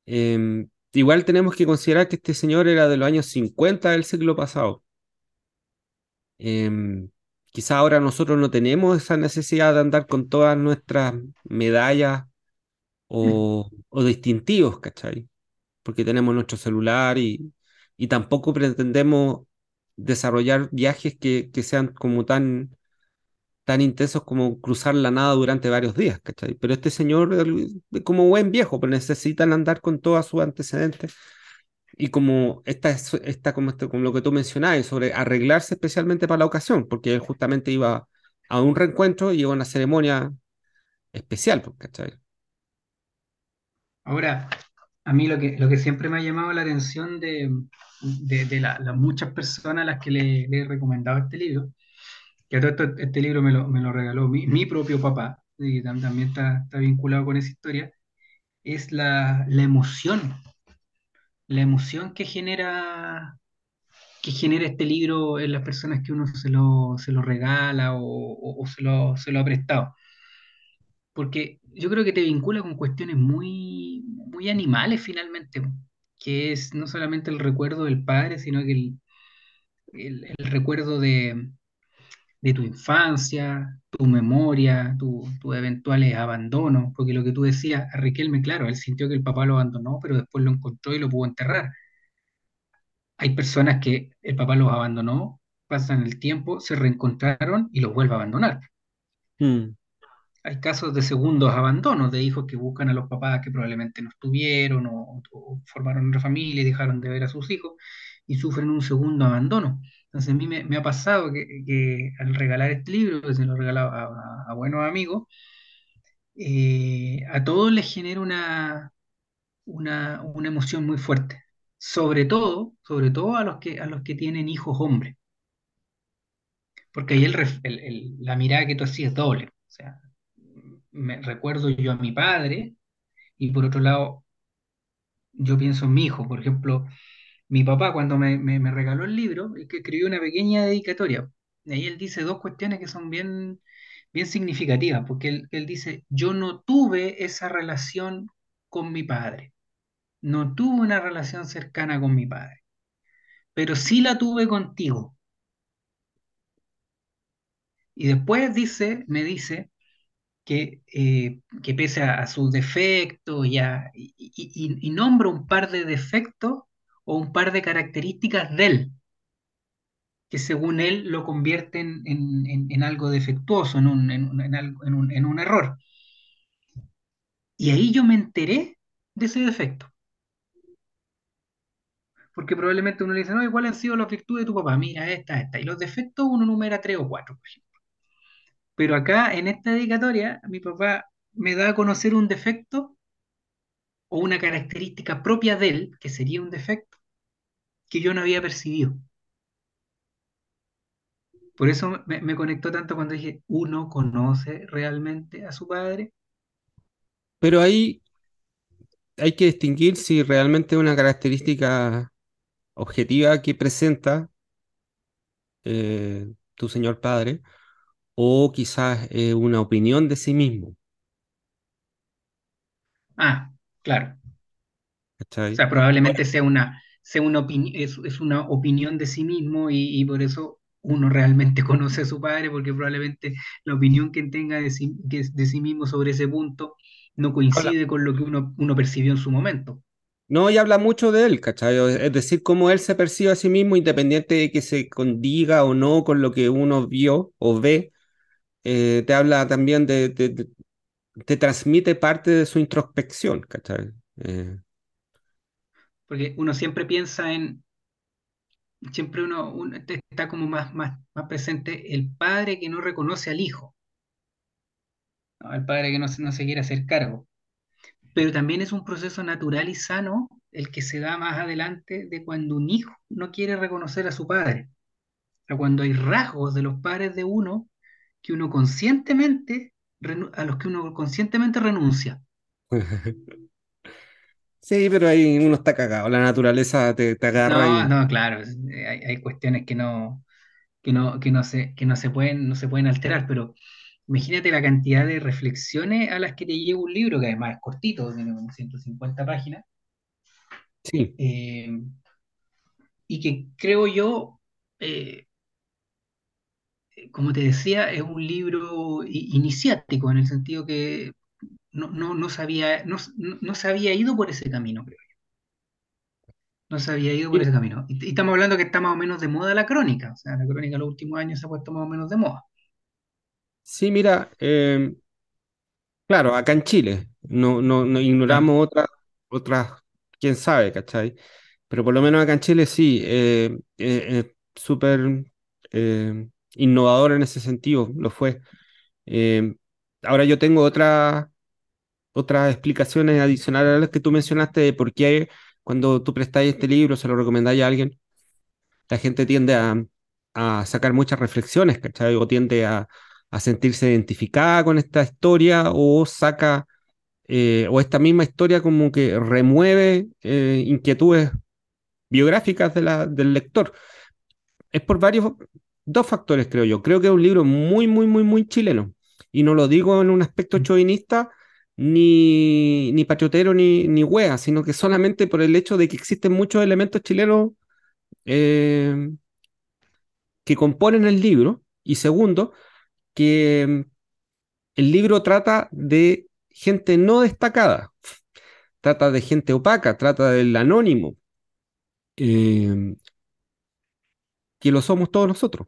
eh, igual tenemos que considerar que este señor era de los años 50 del siglo pasado. Eh, quizá ahora nosotros no tenemos esa necesidad de andar con todas nuestras medallas o, o distintivos, ¿cachai? Porque tenemos nuestro celular y, y tampoco pretendemos desarrollar viajes que, que sean como tan tan intensos como cruzar la nada durante varios días, ¿cachai? Pero este señor, como buen viejo, pues necesitan andar con todos sus antecedentes y como esta, es- esta como, esto, como lo que tú mencionabas, sobre arreglarse especialmente para la ocasión, porque él justamente iba a un reencuentro y iba a una ceremonia especial, pues, ¿cachai? Ahora, a mí lo que, lo que siempre me ha llamado la atención de, de, de la- las muchas personas a las que le, le he recomendado este libro, que a todo esto, este libro me lo, me lo regaló mi, mi propio papá, y tam- también está, está vinculado con esa historia, es la, la emoción, la emoción que genera, que genera este libro en las personas que uno se lo, se lo regala o, se lo, se lo ha prestado. Porque yo creo que te vincula con cuestiones muy, muy animales finalmente, que es no solamente el recuerdo del padre, sino que el- el recuerdo de, de tu infancia, tu memoria, tu- tus eventuales abandonos, porque lo que tú decías, a Riquelme, claro, él sintió que el papá lo abandonó, pero después lo encontró y lo pudo enterrar. Hay personas que el papá los abandonó, pasan el tiempo, se reencontraron y los vuelve a abandonar. Mm, Hay casos de segundos abandonos, de hijos que buscan a los papás que probablemente no estuvieron o, o formaron una familia y dejaron de ver a sus hijos y sufren un segundo abandono. Entonces a mí me, ha pasado que, al regalar este libro, que se lo he regalado a, buenos amigos, eh, a todos les genera una, una, una emoción muy fuerte. Sobre todo, sobre todo a los que, a los que tienen hijos hombres, porque ahí el- la mirada que tú hacías es doble. O sea, me recuerdo yo a mi padre Y por otro lado, yo pienso en mi hijo. Por ejemplo, mi papá cuando me, regaló el libro, que escribió una pequeña dedicatoria. Y ahí él dice dos cuestiones que son bien, bien significativas, porque él, dice, yo no tuve esa relación con mi padre, no tuve una relación cercana con mi padre, pero sí la tuve contigo. Y después dice, me dice que, eh, que pese a, sus defectos y, a- y, y- un par de defectos o un par de características de él, que según él lo convierten en, en- algo defectuoso, en un, un- en un- error. Y ahí yo me enteré de ese defecto. porque probablemente uno le dice, no, ¿cuáles han sido las virtudes de tu papá? Mira, esta, esta. Y los defectos uno numera tres o cuatro, por ejemplo. Pero acá, en esta dedicatoria, mi papá me da a conocer un defecto o una característica propia de él, que sería un defecto, que yo no había percibido. Por eso me, me conectó tanto cuando dije, ¿uno conoce realmente a su padre? Pero ahí hay que distinguir si realmente es una característica objetiva que presenta eh, tu señor padre o quizás eh, una opinión de sí mismo, Ah, claro. O sea, probablemente sea una, sea una es, es una opinión de sí mismo y, y por eso uno realmente [laughs] conoce a su padre, porque probablemente la opinión que tenga de sí, que de sí mismo sobre ese punto no coincide con lo que uno, uno percibió en su momento. No, y habla mucho de él, ¿cachai? Es decir, cómo él se percibe a sí mismo, independiente de que se condiga o no con lo que uno vio o ve, eh, te habla también de, de- de- te transmite parte de su introspección, ¿cachai? Eh, Porque uno siempre piensa en, siempre uno, uno te- está como más, más, más presente el padre que no reconoce al hijo. El padre que no, no se quiere hacer cargo. Pero también es un proceso natural y sano el que se da más adelante de cuando un hijo no quiere reconocer a su padre. O cuando hay rasgos de los padres de uno que uno conscientemente, a los que uno conscientemente renuncia. [laughs] Sí, pero ahí uno está cagado, la naturaleza te, te agarra No, y... no, claro, eh, hay, hay cuestiones que no, que no, que no se, que no se pueden, no se pueden alterar, pero imagínate la cantidad de reflexiones a las que te lleva un libro, que además es cortito, tiene como 150 páginas, Sí, eh, y que creo yo, eh, como te decía, es un libro iniciático, en el sentido que no, no, no se había, no, no- se había ido por ese camino, creo. No se había ido por ese camino. Y, y estamos hablando que está más o menos de moda la crónica. O sea, la crónica en los últimos años se ha puesto más o menos de moda. sí, mira, eh, claro, acá en Chile, no, no, ignoramos otras, otras, quién sabe, ¿cachai? Pero por lo menos acá en Chile sí, eh, eh, súper eh, innovador en ese sentido, lo fue. Ahora yo tengo otra, otras explicaciones adicionales a las que tú mencionaste de por qué cuando tú prestáis este libro, se lo recomendáis a alguien, la gente tiende a, a sacar muchas reflexiones, ¿cachai? O tiende a, a sentirse identificada con esta historia o saca, eh, o esta misma historia como que remueve eh, inquietudes biográficas de la, del lector. Es por varios, dos factores, creo yo. Creo que es un libro muy, muy, muy, muy chileno. Y no lo digo en un aspecto chauvinista, ni, ni patriotero, ni, ni sino que solamente por el hecho de que existen muchos elementos chilenos eh, que componen el libro. Y segundo, que mm, el libro trata de gente no destacada, trata de gente opaca, trata del anónimo, eh, que lo somos todos nosotros.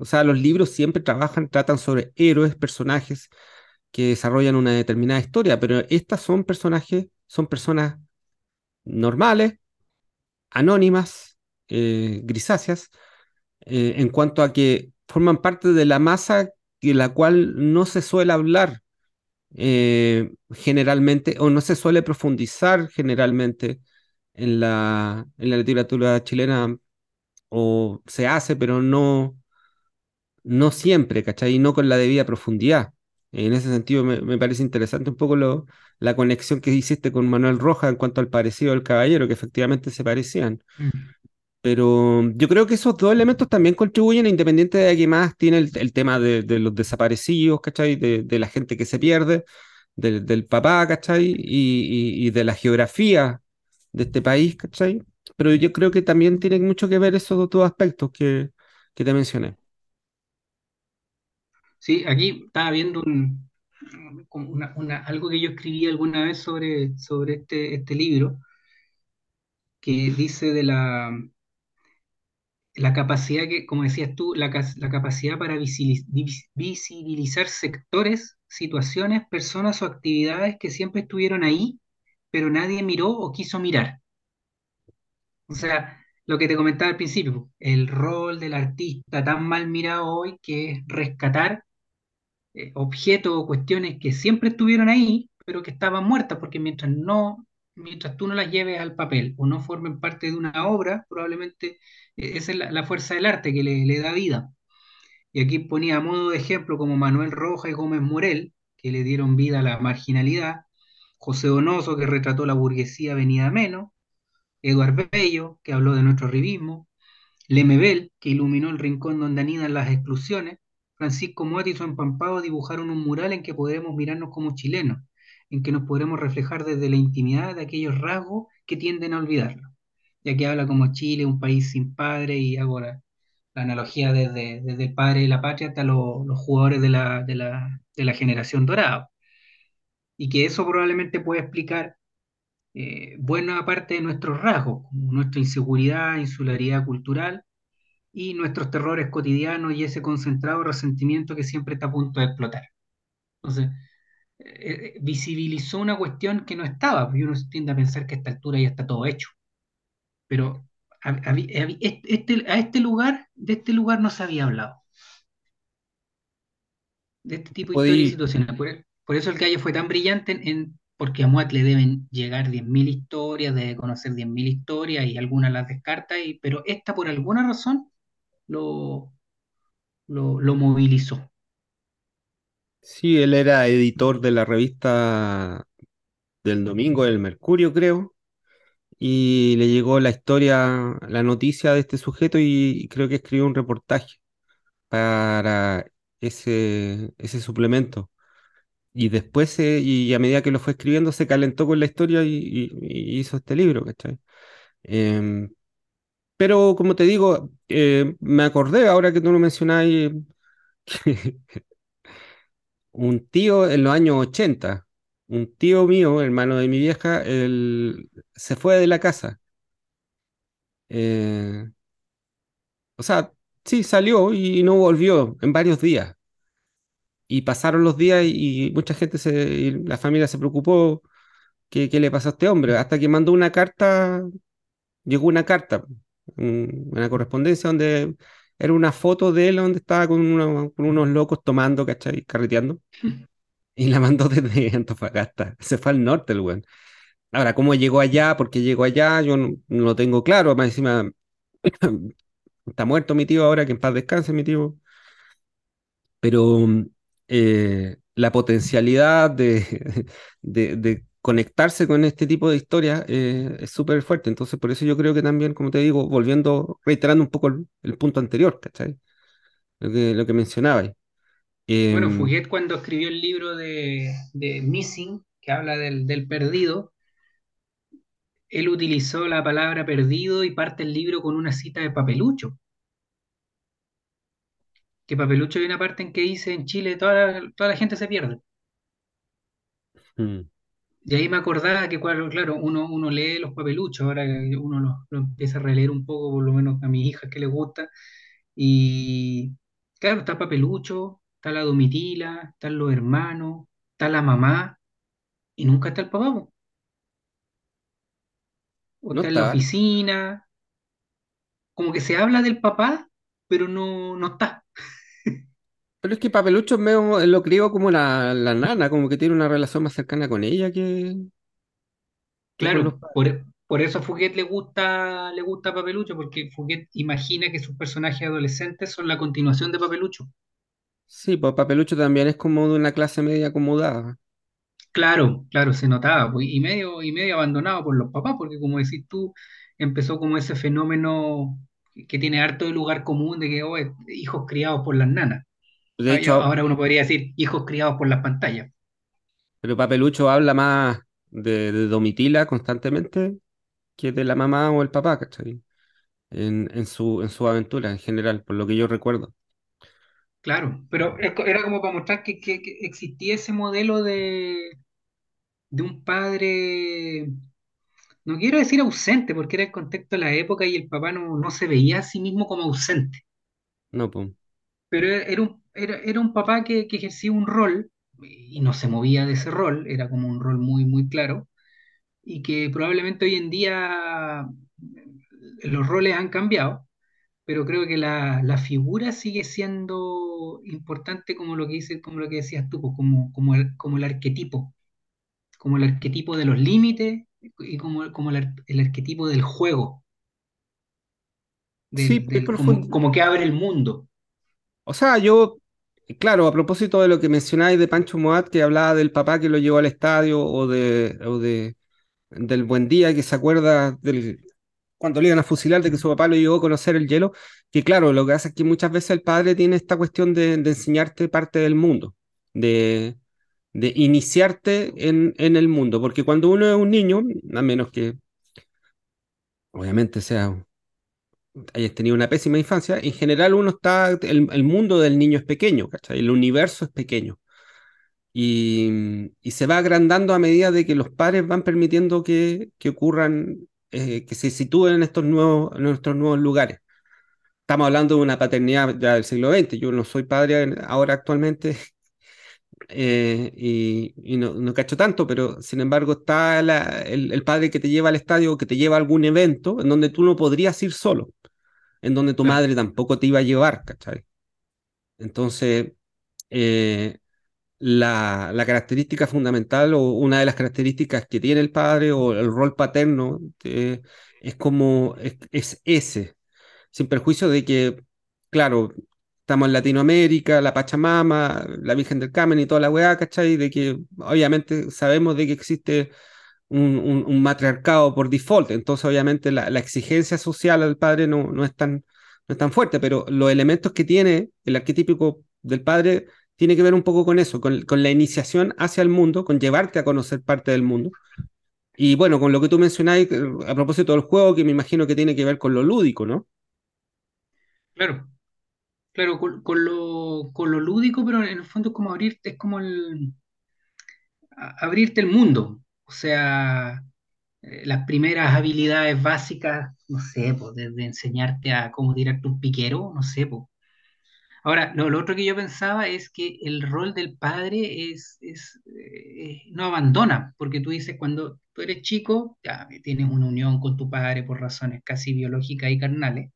O sea, los libros siempre trabajan, tratan sobre héroes, personajes que desarrollan una determinada historia, pero estas son personajes, son personas normales, anónimas, eh, grisáceas, eh, en cuanto a que forman parte de la masa de la cual no se suele hablar eh, generalmente o no se suele profundizar generalmente en la, en la literatura chilena o se hace, pero no, no siempre, ¿cachai? Y no con la debida profundidad. En ese sentido me, me parece interesante un poco lo, la conexión que hiciste con Manuel Rojas en cuanto al parecido del caballero, que efectivamente se parecían. Mm. Pero yo creo que esos dos elementos también contribuyen, independiente de que más tiene el, el tema de, de los desaparecidos, ¿cachai? De, de la gente que se pierde, del, del papá, ¿cachai? Y, y- y de la geografía de este país, ¿cachai? Pero yo creo que también tienen mucho que ver esos dos aspectos que, que te mencioné. Sí, aquí estaba viendo un, algo que yo escribí alguna vez sobre, sobre este, este libro, que dice de la, la capacidad que, como decías tú, la, la capacidad para visibilizar sectores, situaciones, personas o actividades que siempre estuvieron ahí, pero nadie miró o quiso mirar. O sea, lo que te comentaba al principio, el rol del artista tan mal mirado hoy que es rescatar eh, objetos o cuestiones que siempre estuvieron ahí, pero que estaban muertas, porque mientras no, mientras tú no las lleves al papel o no formen parte de una obra, probablemente eh, esa es la, fuerza del arte que le, le da vida. Y aquí ponía a modo de ejemplo como Manuel Rojas y Gómez Morel, que le dieron vida a la marginalidad, José Donoso, que retrató la burguesía venida a menos, Eduard Bello, que habló de nuestro arribismo, Lemebel, que iluminó el rincón donde anidan las exclusiones, Francisco Moat y empampado dibujaron un mural en que podremos mirarnos como chilenos, en que nos podremos reflejar desde la intimidad de aquellos rasgos que tienden a olvidarlo. Ya que habla como Chile, un país sin padre, y ahora la analogía desde, desde el padre de la patria hasta lo- los jugadores de la, de la, de la generación dorada. Y que eso probablemente puede explicar eh, buena parte de nuestros rasgos, como nuestra inseguridad, insularidad cultural y nuestros terrores cotidianos y ese concentrado resentimiento que siempre está a punto de explotar. Entonces, eh, eh, visibilizó una cuestión que no estaba, porque uno tiende a pensar que a esta altura ya está todo hecho, pero a, a- a- este, a este lugar, de este lugar no se había hablado, de este tipo de historias y situaciones. Por, por eso el gallo fue tan brillante en, en- porque a Moat le deben llegar 10.000 historias, debe conocer 10.000 historias y algunas las descarta, y, pero esta por alguna razón lo, lo, lo movilizó. sí, él era editor de la revista del domingo del Mercurio, creo, y le llegó la historia, la noticia de este sujeto y creo que escribió un reportaje para ese, ese suplemento. Y después, eh, y a medida que lo fue escribiendo, se calentó con la historia y, hizo este libro, ¿cachai? Em, pero como te digo, eh, me acordé ahora que tú lo mencionáis, [laughs] un tío en los años 80, un tío mío, hermano de mi vieja, él se fue de la casa. Eh, o sea, sí, salió y no volvió en varios días. Y pasaron los días y, mucha gente, se, y la familia se preocupó, ¿qué, le pasó a este hombre? Hasta que mandó una carta llegó una carta, una correspondencia donde era una foto de él donde estaba con, uno- con unos locos tomando, ¿cachai? Carreteando. [laughs] Y la mandó desde [laughs] Antofagasta. Se fue al norte el weón. Ahora, ¿cómo llegó allá? ¿Por qué llegó allá? Yo no, no lo tengo claro. Más encima, [coughs] está muerto mi tío ahora, que en paz descanse mi tío. Pero eh, la potencialidad de, [laughs] de, de conectarse con este tipo de historias eh, es súper fuerte. Entonces, por eso yo creo que también, como te digo, volviendo, reiterando un poco el, el punto anterior, ¿cachai? Lo que, lo que mencionabais. Bueno, Em, Fouquet cuando escribió el libro de, de Missing, que habla del, del perdido, él utilizó la palabra perdido y parte el libro con una cita de Papelucho, que Papelucho hay una parte en que dice en Chile toda la, toda la gente se pierde. mm, Y ahí me acordaba que, claro, uno, uno lee los papeluchos, ahora uno lo, lo empieza a releer un poco, por lo menos a mis hijas que les gusta, y claro, está Papelucho, está la Domitila, están los hermanos, está la mamá, y nunca está el papá, o no está en la oficina, como que se habla del papá, pero no, no está. Pero es que Papelucho es medio- lo crió como la, la nana, como que tiene una relación más cercana con ella que, Claro, por, por eso a Fouquet le gusta, le gusta Papelucho, porque Fouquet imagina que sus personajes adolescentes son la continuación de Papelucho. Sí, pues Papelucho también es como de una clase media acomodada. Claro, claro, se notaba, pues, y medio, y medio abandonado por los papás, porque como decís tú, empezó como ese fenómeno que tiene harto de lugar común de que oh, hijos criados por las nanas. De hecho, Ahora uno podría decir hijos criados por las pantallas. pero Papelucho habla más de, de Domitila constantemente que de la mamá o el papá, ¿cachai? En, en su, en su aventura en general, por lo que yo recuerdo. Claro, pero era como para mostrar que, que- que existía ese modelo de, de un padre, no quiero decir ausente, porque era el contexto de la época y el papá no, no se veía a sí mismo como ausente. No, pues. Pero era un, era, era un papá que, que ejercía un rol y no se movía de ese rol, era como un rol muy, muy claro, y que probablemente hoy en día los roles han cambiado, pero creo que la, la figura sigue siendo importante como lo que dice, como lo que decías tú, pues, como, como el, como el arquetipo, como el arquetipo de los límites y como, como el, el arquetipo del juego, Sí, del, es del, como, como que abre el mundo. O sea, yo, claro, a propósito de lo que mencionáis de Pancho Moat, que hablaba del papá que lo llevó al estadio o de, o de del buen día que se acuerda del cuando le iban a fusilar de que su papá lo llevó a conocer el hielo, que claro, lo que hace es que muchas veces el padre tiene esta cuestión de, de enseñarte parte del mundo, de, de iniciarte en, en el mundo, porque cuando uno es un niño, a menos que obviamente sea hayas tenido una pésima infancia, en general uno está, el, el mundo del niño es pequeño, ¿cachai? El universo es pequeño. Y, y se va agrandando a medida de que los padres van permitiendo que, que ocurran, eh, que se sitúen en estos nuevos, en nuestros nuevos lugares. Estamos hablando de una paternidad ya del siglo XX. Yo no soy padre ahora actualmente eh, y, y no, no cacho tanto, pero sin embargo está la- el, el padre que te lleva al estadio, que te lleva a algún evento en donde tú no podrías ir solo, en donde tu Claro, madre tampoco te iba a llevar, ¿cachai? Entonces, eh, la, la característica fundamental o una de las características que tiene el padre o el rol paterno eh, es como es, es ese, sin perjuicio de que, claro, estamos en Latinoamérica, la Pachamama, la Virgen del Carmen y toda la weá, ¿cachai? De que obviamente sabemos de que existe un, matriarcado por default, entonces obviamente la, la exigencia social al padre no, no es tan, no es tan fuerte, pero los elementos que tiene el arquetípico del padre tiene que ver un poco con eso, con, con la iniciación hacia el mundo, con llevarte a conocer parte del mundo. Y bueno, con lo que tú mencionáis eh, a propósito del juego, que me imagino que tiene que ver con lo lúdico, ¿no? claro, claro, con, lo, con lo lúdico, pero en el fondo es como abrirte, es como abrirte el mundo. O sea, eh, las primeras habilidades básicas, no sé, pues, desde enseñarte a cómo tirarte un piquero, no sé, pues. Ahora, lo, lo otro que yo pensaba es que el rol del padre es, es, eh, no abandona, porque tú dices, cuando tú eres chico, ya tienes una unión con tu padre por razones casi biológicas y carnales.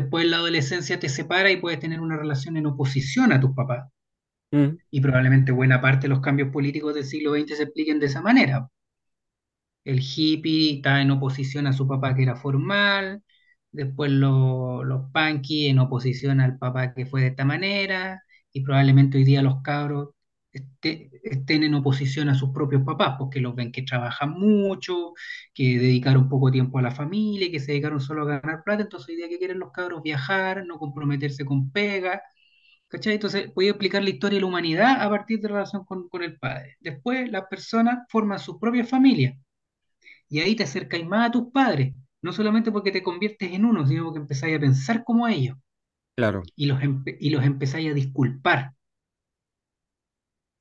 Después la adolescencia te separa y puedes tener una relación en oposición a tus papás. Mm, Y probablemente buena parte de los cambios políticos del siglo XX se expliquen de esa manera. El hippie está en oposición a su papá que era formal, después lo- los punky en oposición al papá que fue de esta manera, y probablemente hoy día los cabros este- estén en oposición a sus propios papás, porque los ven que trabajan mucho, que dedicaron poco tiempo a la familia, que se dedicaron solo a ganar plata, entonces hoy día que quieren los cabros viajar, no comprometerse con pega, ¿cachai? Entonces voy a explicar la historia de la humanidad a partir de la relación con, con el padre. Después las personas forman sus propias familias. Y ahí te acercáis más a tus padres, no solamente porque te conviertes en uno, sino porque empezáis a pensar como ellos. Claro, y los, empe- y los empezáis a disculpar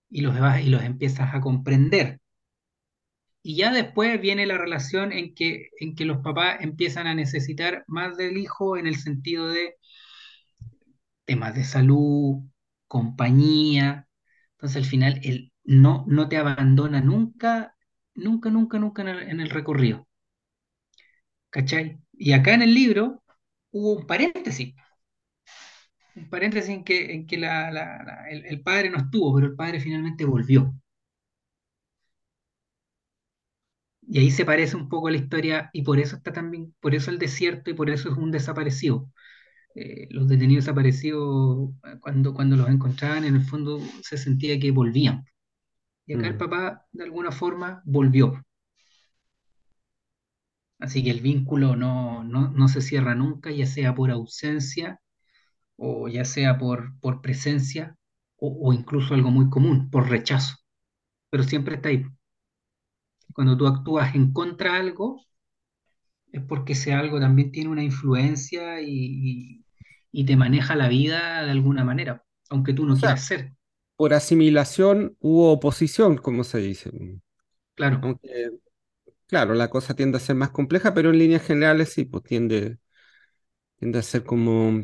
y los, y los empiezas a comprender. Y ya después viene la relación en que, en que los papás empiezan a necesitar más del hijo en el sentido de temas de salud, compañía. Entonces al final él no, no te abandona nunca, nunca, nunca, nunca en el, en el recorrido. ¿Cachai? Y acá en el libro hubo un paréntesis un paréntesis en que, en que la- la- la- el, el padre no estuvo, pero el padre finalmente volvió. Y ahí se parece un poco a la historia, y por eso está también, por eso el desierto y por eso es un desaparecido. Eh, los detenidos desaparecidos, cuando, cuando los encontraban, en el fondo se sentía que volvían. Y acá el mm, papá, de alguna forma, volvió. Así que el vínculo no, no, no se cierra nunca, ya sea por ausencia o ya sea por, por presencia o, o incluso algo muy común, por rechazo. Pero siempre está ahí. Cuando tú actúas en contra de algo, es porque ese algo también tiene una influencia y, y- y te maneja la vida de alguna manera, aunque tú O no sea, quieras ser. por asimilación hubo oposición, como se dice. Claro, Aunque, claro, la cosa tiende a ser más compleja, pero en líneas generales sí, pues tiende, tiende a ser como,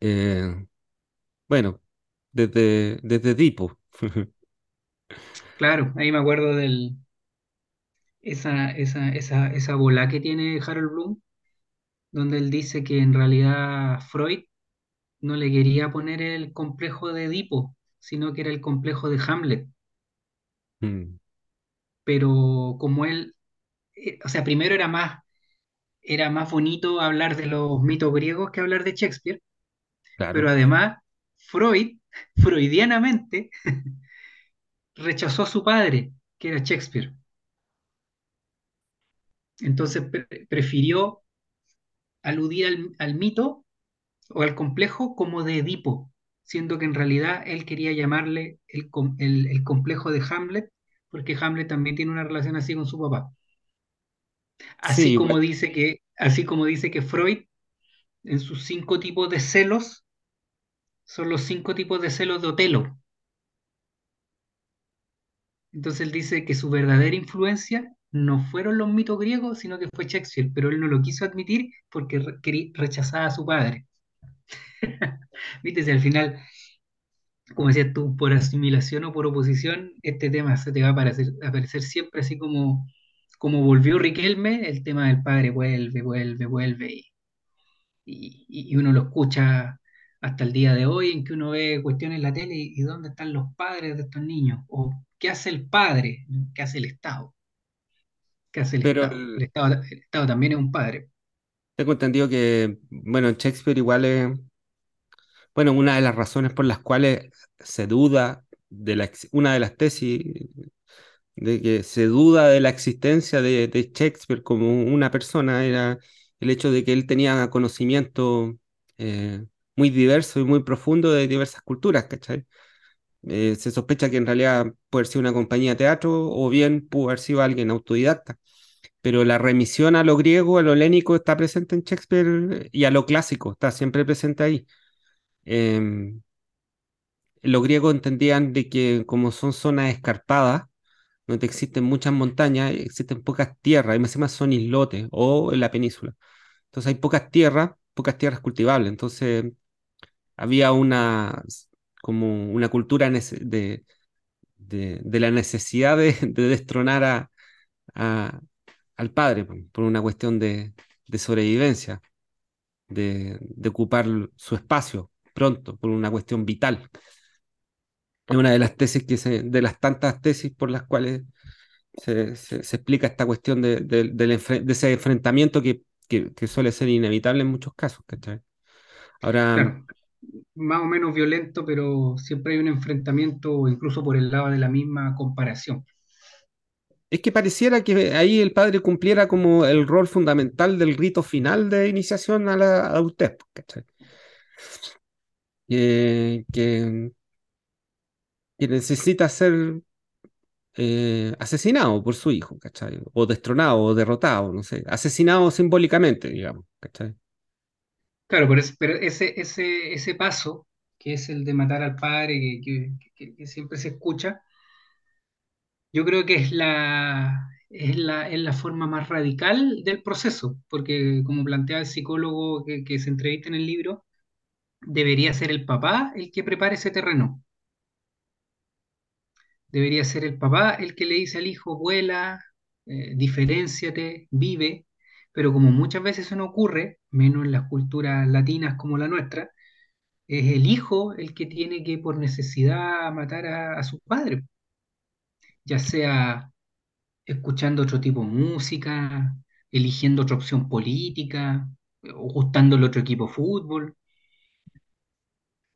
eh, bueno, desde, desde Edipo. [laughs] claro, ahí me acuerdo de esa, esa, esa, esa bola que tiene Harold Bloom, donde él dice que en realidad Freud no le quería poner el complejo de Edipo, sino que era el complejo de Hamlet. Mm, Pero como él, eh, o sea, primero era más, era más bonito hablar de los mitos griegos que hablar de Shakespeare, pero además Freud, freudianamente, [laughs] rechazó a su padre, que era Shakespeare. Entonces pre- prefirió aludir al, al mito o al complejo como de Edipo, siendo que en realidad él quería llamarle el, com- el- el complejo de Hamlet, porque Hamlet también tiene una relación así con su papá. Sí, Así como dice que, así como dice que Freud, en sus cinco tipos de celos, son los cinco tipos de celos de Otelo. Entonces él dice que su verdadera influencia no fueron los mitos griegos, sino que fue Shakespeare, pero él no lo quiso admitir porque re- rechazaba a su padre. [laughs] Viste, si al final como decías tú, por asimilación o por oposición, este tema se te va a aparecer, siempre así como, como volvió Riquelme, el tema del padre vuelve, vuelve, vuelve, y- y uno lo escucha hasta el día de hoy, en que uno ve cuestiones en la tele y, y dónde están los padres de estos niños, o qué hace el padre, qué hace el Estado, qué hace el Pero Estado. El el- Estado, el Estado también es un padre, tengo entendido que, bueno, Shakespeare igual es, bueno, una de las razones por las cuales se duda de la, una de las tesis de que se duda de la existencia de, de Shakespeare como una persona era el hecho de que él tenía conocimiento eh, muy diverso y muy profundo de diversas culturas, ¿cachai? Eh, se sospecha que en realidad puede ser una compañía de teatro o bien pudo haber sido alguien autodidacta, pero la remisión a lo griego, a lo helénico está presente en Shakespeare y a lo clásico está siempre presente ahí. Em, los griegos entendían de que como son zonas escarpadas, donde existen muchas montañas, existen pocas tierras, y más encima son islotes o en la península. Entonces hay pocas tierras, pocas tierras cultivables. Entonces había una como una cultura de, de, la necesidad de, de destronar a, al padre por, una cuestión de, sobrevivencia, de, ocupar su espacio pronto, por una cuestión vital. Es una de las tesis que se, de las tantas tesis por las cuales se, se- explica esta cuestión de, ese enfrentamiento que, que- suele ser inevitable en muchos casos, ¿cachai? Ahora, más o menos violento, pero siempre hay un enfrentamiento incluso por el lado de la misma comparación. es que pareciera que ahí el padre cumpliera como el rol fundamental del rito final de iniciación a la adultez. Que, que, que necesita ser eh, asesinado por su hijo, ¿cachai? O destronado o derrotado, no sé, asesinado simbólicamente, digamos, ¿cachai? Claro, pero, es- pero ese, ese, ese paso, que es el de matar al padre, que- que siempre se escucha, yo creo que es la, es la, es la forma más radical del proceso, porque como plantea el psicólogo que, que se entrevista en el libro, debería ser el papá el que prepare ese terreno, debería ser el papá el que le dice al hijo, vuela, eh, diferénciate, vive, pero como muchas veces eso no ocurre, menos en las culturas latinas como la nuestra, es el hijo el que tiene que por necesidad matar a, su padre, ya sea escuchando otro tipo de música, eligiendo otra opción política, o gustándole otro equipo de fútbol.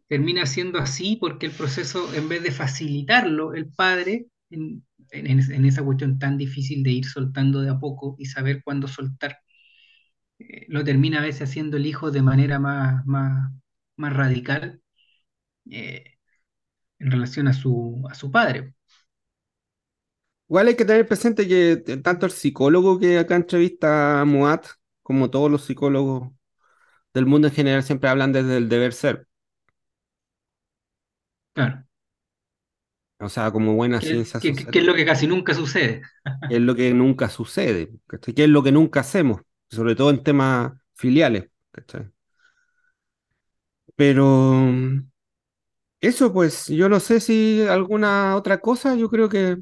Termina siendo así porque el proceso, en vez de facilitarlo, el padre, en, en- en esa cuestión tan difícil de ir soltando de a poco y saber cuándo soltar, eh, lo termina a veces haciendo el hijo de manera más, más, más radical eh, en relación a su, a su padre. Igual hay que tener presente que tanto el psicólogo que acá entrevista a Muat, como todos los psicólogos del mundo en general, siempre hablan desde el deber ser, Claro. o sea, como buena ciencia social, es lo que casi nunca sucede. es lo que nunca sucede. Que es lo que nunca hacemos, sobre todo en temas filiales. Pero mm, eso, pues, yo no sé si alguna otra cosa, yo creo que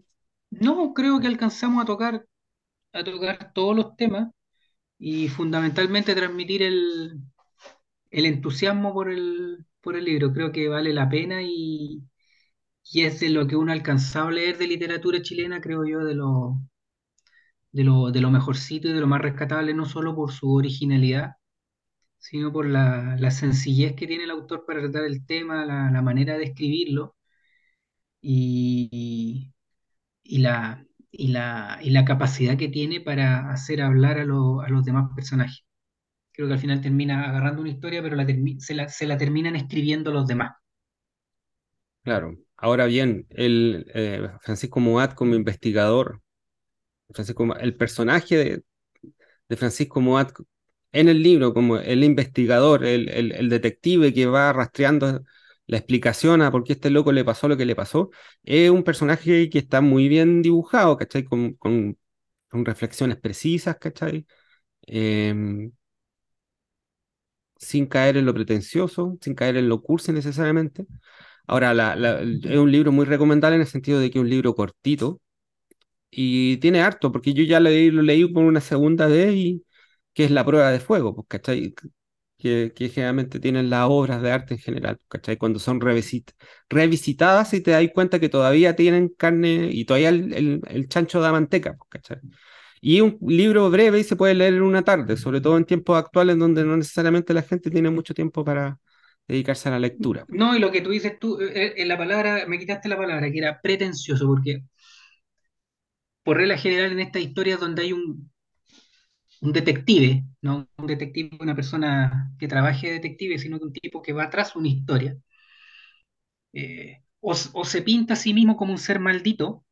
No, creo que alcanzamos a tocar, a tocar todos los temas. y fundamentalmente transmitir el, el entusiasmo por el, por el libro. Creo que vale la pena y, y es de lo que uno ha alcanzado a leer de literatura chilena, creo yo, de lo, de lo, de lo mejorcito y de lo más rescatable, no solo por su originalidad, sino por la, la sencillez que tiene el autor para tratar el tema, la, la manera de escribirlo y, y la, y, la, y la capacidad que tiene para hacer hablar a, lo- a los demás personajes. Creo que al final termina agarrando una historia, pero la se la, se la terminan escribiendo los demás. Claro. Ahora bien, el eh, Francisco Moat como investigador, Francisco, Mo- el personaje de, Francisco Moat en el libro como el investigador, el, detective que va rastreando la explicación a por qué este loco le pasó lo que le pasó, es un personaje que está muy bien dibujado, ¿cachai? Con, con, reflexiones precisas, ¿cachai? Em, sin caer en lo pretencioso, sin caer en lo cursi necesariamente. Ahora, es un libro muy recomendable en el sentido de que es un libro cortito y tiene harto, porque yo ya leí, lo leí por una segunda vez y que es la prueba de fuego, pues, ¿cachai? Que, que generalmente tienen las obras de arte en general, pues, ¿cachai? Cuando son revisit- revisitadas y te das cuenta que todavía tienen carne y todavía el, el- chancho da manteca, pues, ¿cachai? Y un libro breve y se puede leer en una tarde, sobre todo en tiempos actuales donde no necesariamente la gente tiene mucho tiempo para dedicarse a la lectura. No, y lo que tú dices tú, eh, en la palabra, me quitaste la palabra, que era pretencioso, porque por regla general en estas historias donde hay un, un detective, no un detective, una persona que trabaje de detective, sino que un tipo que va tras una historia, eh, o, o se pinta a sí mismo como un ser maldito,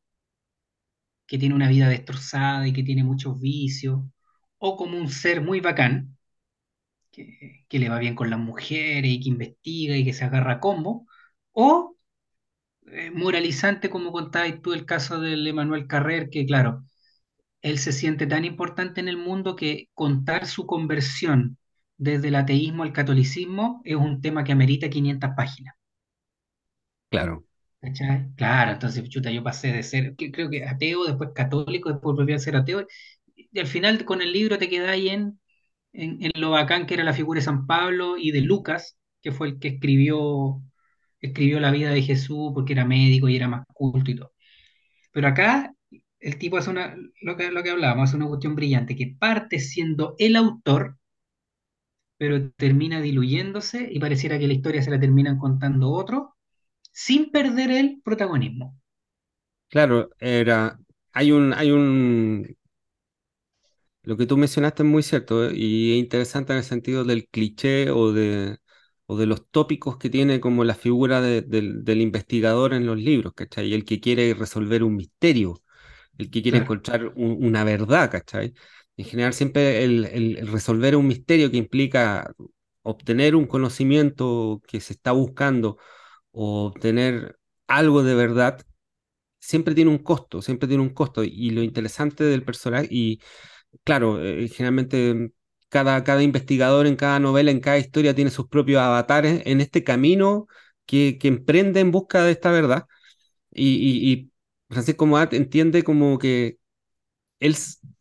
que tiene una vida destrozada y que tiene muchos vicios, o como un ser muy bacán, que, que le va bien con las mujeres y que investiga y que se agarra a combo, o eh, moralizante como contabas tú el caso del Emmanuel Carrer, que claro, él se siente tan importante en el mundo que contar su conversión desde el ateísmo al catolicismo es un tema que amerita 500 páginas. Claro, ¿Cachai? Claro, entonces, chuta, yo pasé de ser, que creo que ateo, después católico, después volví a ser ateo, y al final con el libro te quedáis en, en, en lo bacán que era la figura de San Pablo y de Lucas, que fue el que escribió, escribió la vida de Jesús porque era médico y era más culto y todo. Pero acá el tipo hace una, lo que, lo que hablábamos, hace una cuestión brillante, que parte siendo el autor, pero termina diluyéndose y pareciera que la historia se la terminan contando otros, sin perder el protagonismo. claro, era, hay un, hay un, lo que tú mencionaste es muy cierto ¿eh? y es interesante en el sentido del cliché o de, o de los tópicos que tiene como la figura de- del, del investigador en los libros, ¿cachai? El que quiere resolver un misterio, el que quiere Claro, encontrar un- una verdad, ¿cachai? En general siempre el resolver un misterio que implica obtener un conocimiento que se está buscando o obtener algo de verdad, siempre tiene un costo, siempre tiene un costo. Y lo interesante del personaje, y claro, eh, generalmente cada, cada investigador en cada novela, en cada historia tiene sus propios avatares en este camino que, que emprende en busca de esta verdad. Y, y, y Francisco Moat entiende como que él,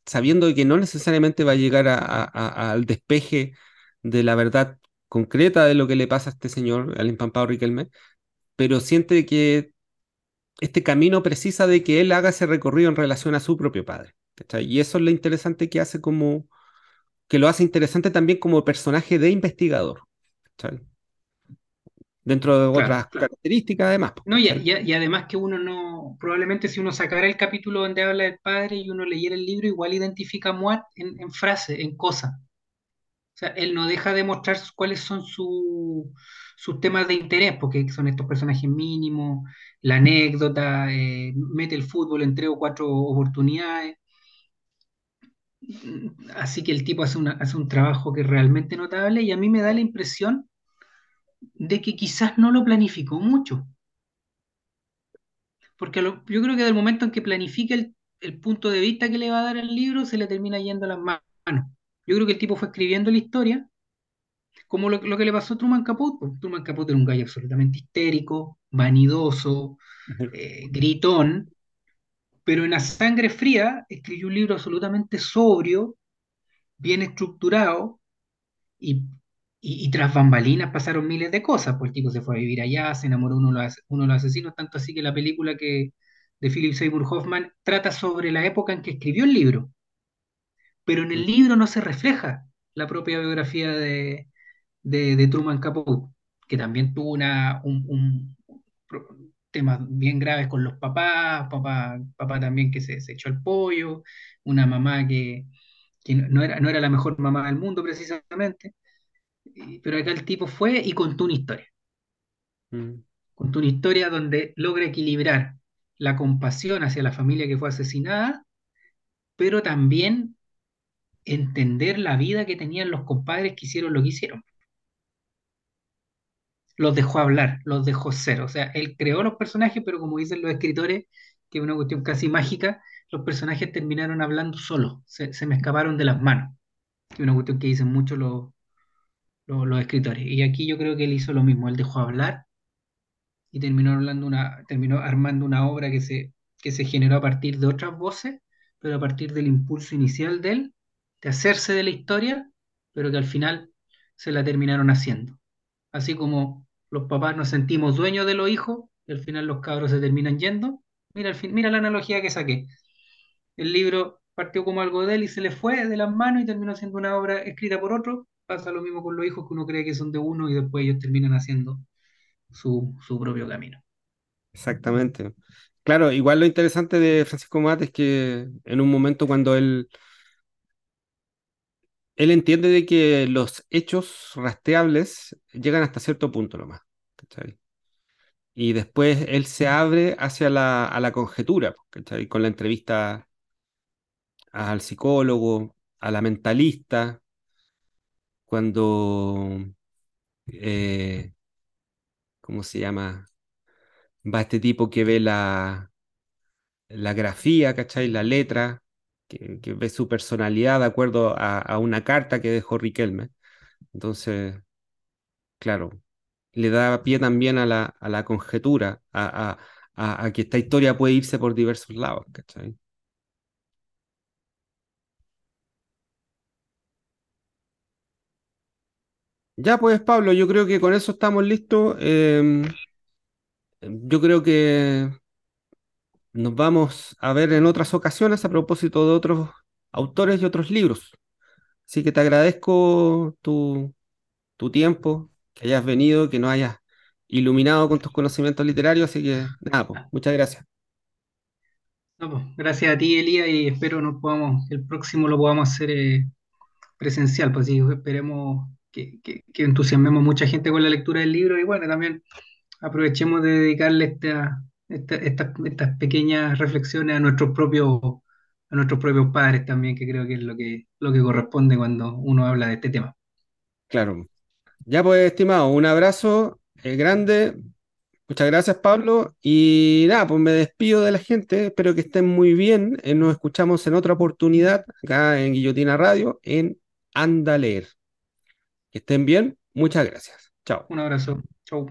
sabiendo que no necesariamente va a llegar a- al despeje de la verdad concreta de lo que le pasa a este señor, al empampado Riquelme, pero siente que este camino precisa de que él haga ese recorrido en relación a su propio padre. Y eso es lo interesante que hace como, que lo hace interesante también como personaje de investigador. Dentro de claro. otras características además, No, y, ¿cachai? y- y además que uno no, probablemente si uno sacara el capítulo donde habla del padre y uno leyera el libro, igual identifica a Moat en, en frase, en cosa. O sea, él no deja de mostrar cuáles son su- sus temas de interés, porque son estos personajes mínimos, la anécdota, eh, mete el fútbol en tres o cuatro oportunidades. Así que el tipo hace, una- hace un trabajo que es realmente notable y a mí me da la impresión de que quizás no lo planificó mucho, porque lo- yo creo que del momento en que planifica el, el punto de vista que le va a dar el libro, se le termina yendo las manos. Yo creo que el tipo fue escribiendo la historia como lo, lo que le pasó a Truman Capote. pues. Truman Capote era un gallo absolutamente histérico, vanidoso, [laughs] eh, gritón, pero en la sangre fría escribió un libro absolutamente sobrio, bien estructurado y, tras bambalinas pasaron miles de cosas, pues el tipo se fue a vivir allá, se enamoró uno de los, uno de los asesinos, tanto así que la película que de Philip Seymour Hoffman trata sobre la época en que escribió el libro, pero en el libro no se refleja la propia biografía de, de, Truman Capote, que también tuvo una, un, temas bien graves con los papás, papá, papá también que se, se echó el pollo, una mamá que, que no era, no era la mejor mamá del mundo precisamente, pero acá el tipo fue y contó una historia, Mm, contó una historia donde logra equilibrar la compasión hacia la familia que fue asesinada, pero también entender la vida que tenían los compadres que hicieron lo que hicieron. Los dejó hablar, los dejó ser. O sea, él creó los personajes, pero como dicen los escritores, que es una cuestión casi mágica, los personajes terminaron hablando solos, se, se me escaparon de las manos, que es una cuestión que dicen mucho los, los, los escritores. Y aquí yo creo que él hizo lo mismo, él dejó hablar y terminó, hablando una, terminó armando una obra que se, que se generó a partir de otras voces, pero a partir del impulso inicial de él, de hacerse de la historia, pero que al final se la terminaron haciendo. Así como los papás nos sentimos dueños de los hijos y al final los cabros se terminan yendo. Mira, al fin, mira la analogía que saqué. El libro partió como algo de él y se le fue de las manos y terminó siendo una obra escrita por otro. Pasa lo mismo con los hijos que uno cree que son de uno y después ellos terminan haciendo su, su propio camino. exactamente. Claro, igual lo interesante de Francisco Mate es que en un momento cuando él, él entiende de que los hechos rastreables llegan hasta cierto punto nomás, ¿cachai? Y después él se abre hacia la, a la conjetura, ¿cachai? Con la entrevista al psicólogo, a la mentalista, cuando, eh, ¿cómo se llama? Va este tipo que ve la, la grafía, ¿cachai? La letra, que, ve su personalidad de acuerdo a, una carta que dejó Riquelme. Entonces, claro, le da pie también a la, a la conjetura, a, a, que esta historia puede irse por diversos lados, ¿cachai? Ya pues, Pablo, yo creo que con eso estamos listos. Em, yo creo que nos vamos a ver en otras ocasiones a propósito de otros autores y otros libros. Así que te agradezco tu, tu tiempo, que hayas venido, que nos hayas iluminado con tus conocimientos literarios. Así que nada, pues, muchas gracias. No, pues, gracias a ti, Elías, y espero nos podamos, el próximo lo podamos hacer eh, presencial, pues sí, esperemos que, que, que entusiasmemos mucha gente con la lectura del libro y bueno, también aprovechemos de dedicarle esta, esta- estas, estas pequeñas reflexiones a nuestros propios, a nuestros propios padres también, que creo que es lo que, lo que corresponde cuando uno habla de este tema. Claro. Ya pues, estimado, un abrazo eh, grande. Muchas gracias, Pablo. Y nada, pues me despido de la gente. Espero que estén muy bien. Eh, nos escuchamos en otra oportunidad acá en Guillotina Radio en Anda a Leer. Que estén bien. Muchas gracias. Chao. Un abrazo. Chau.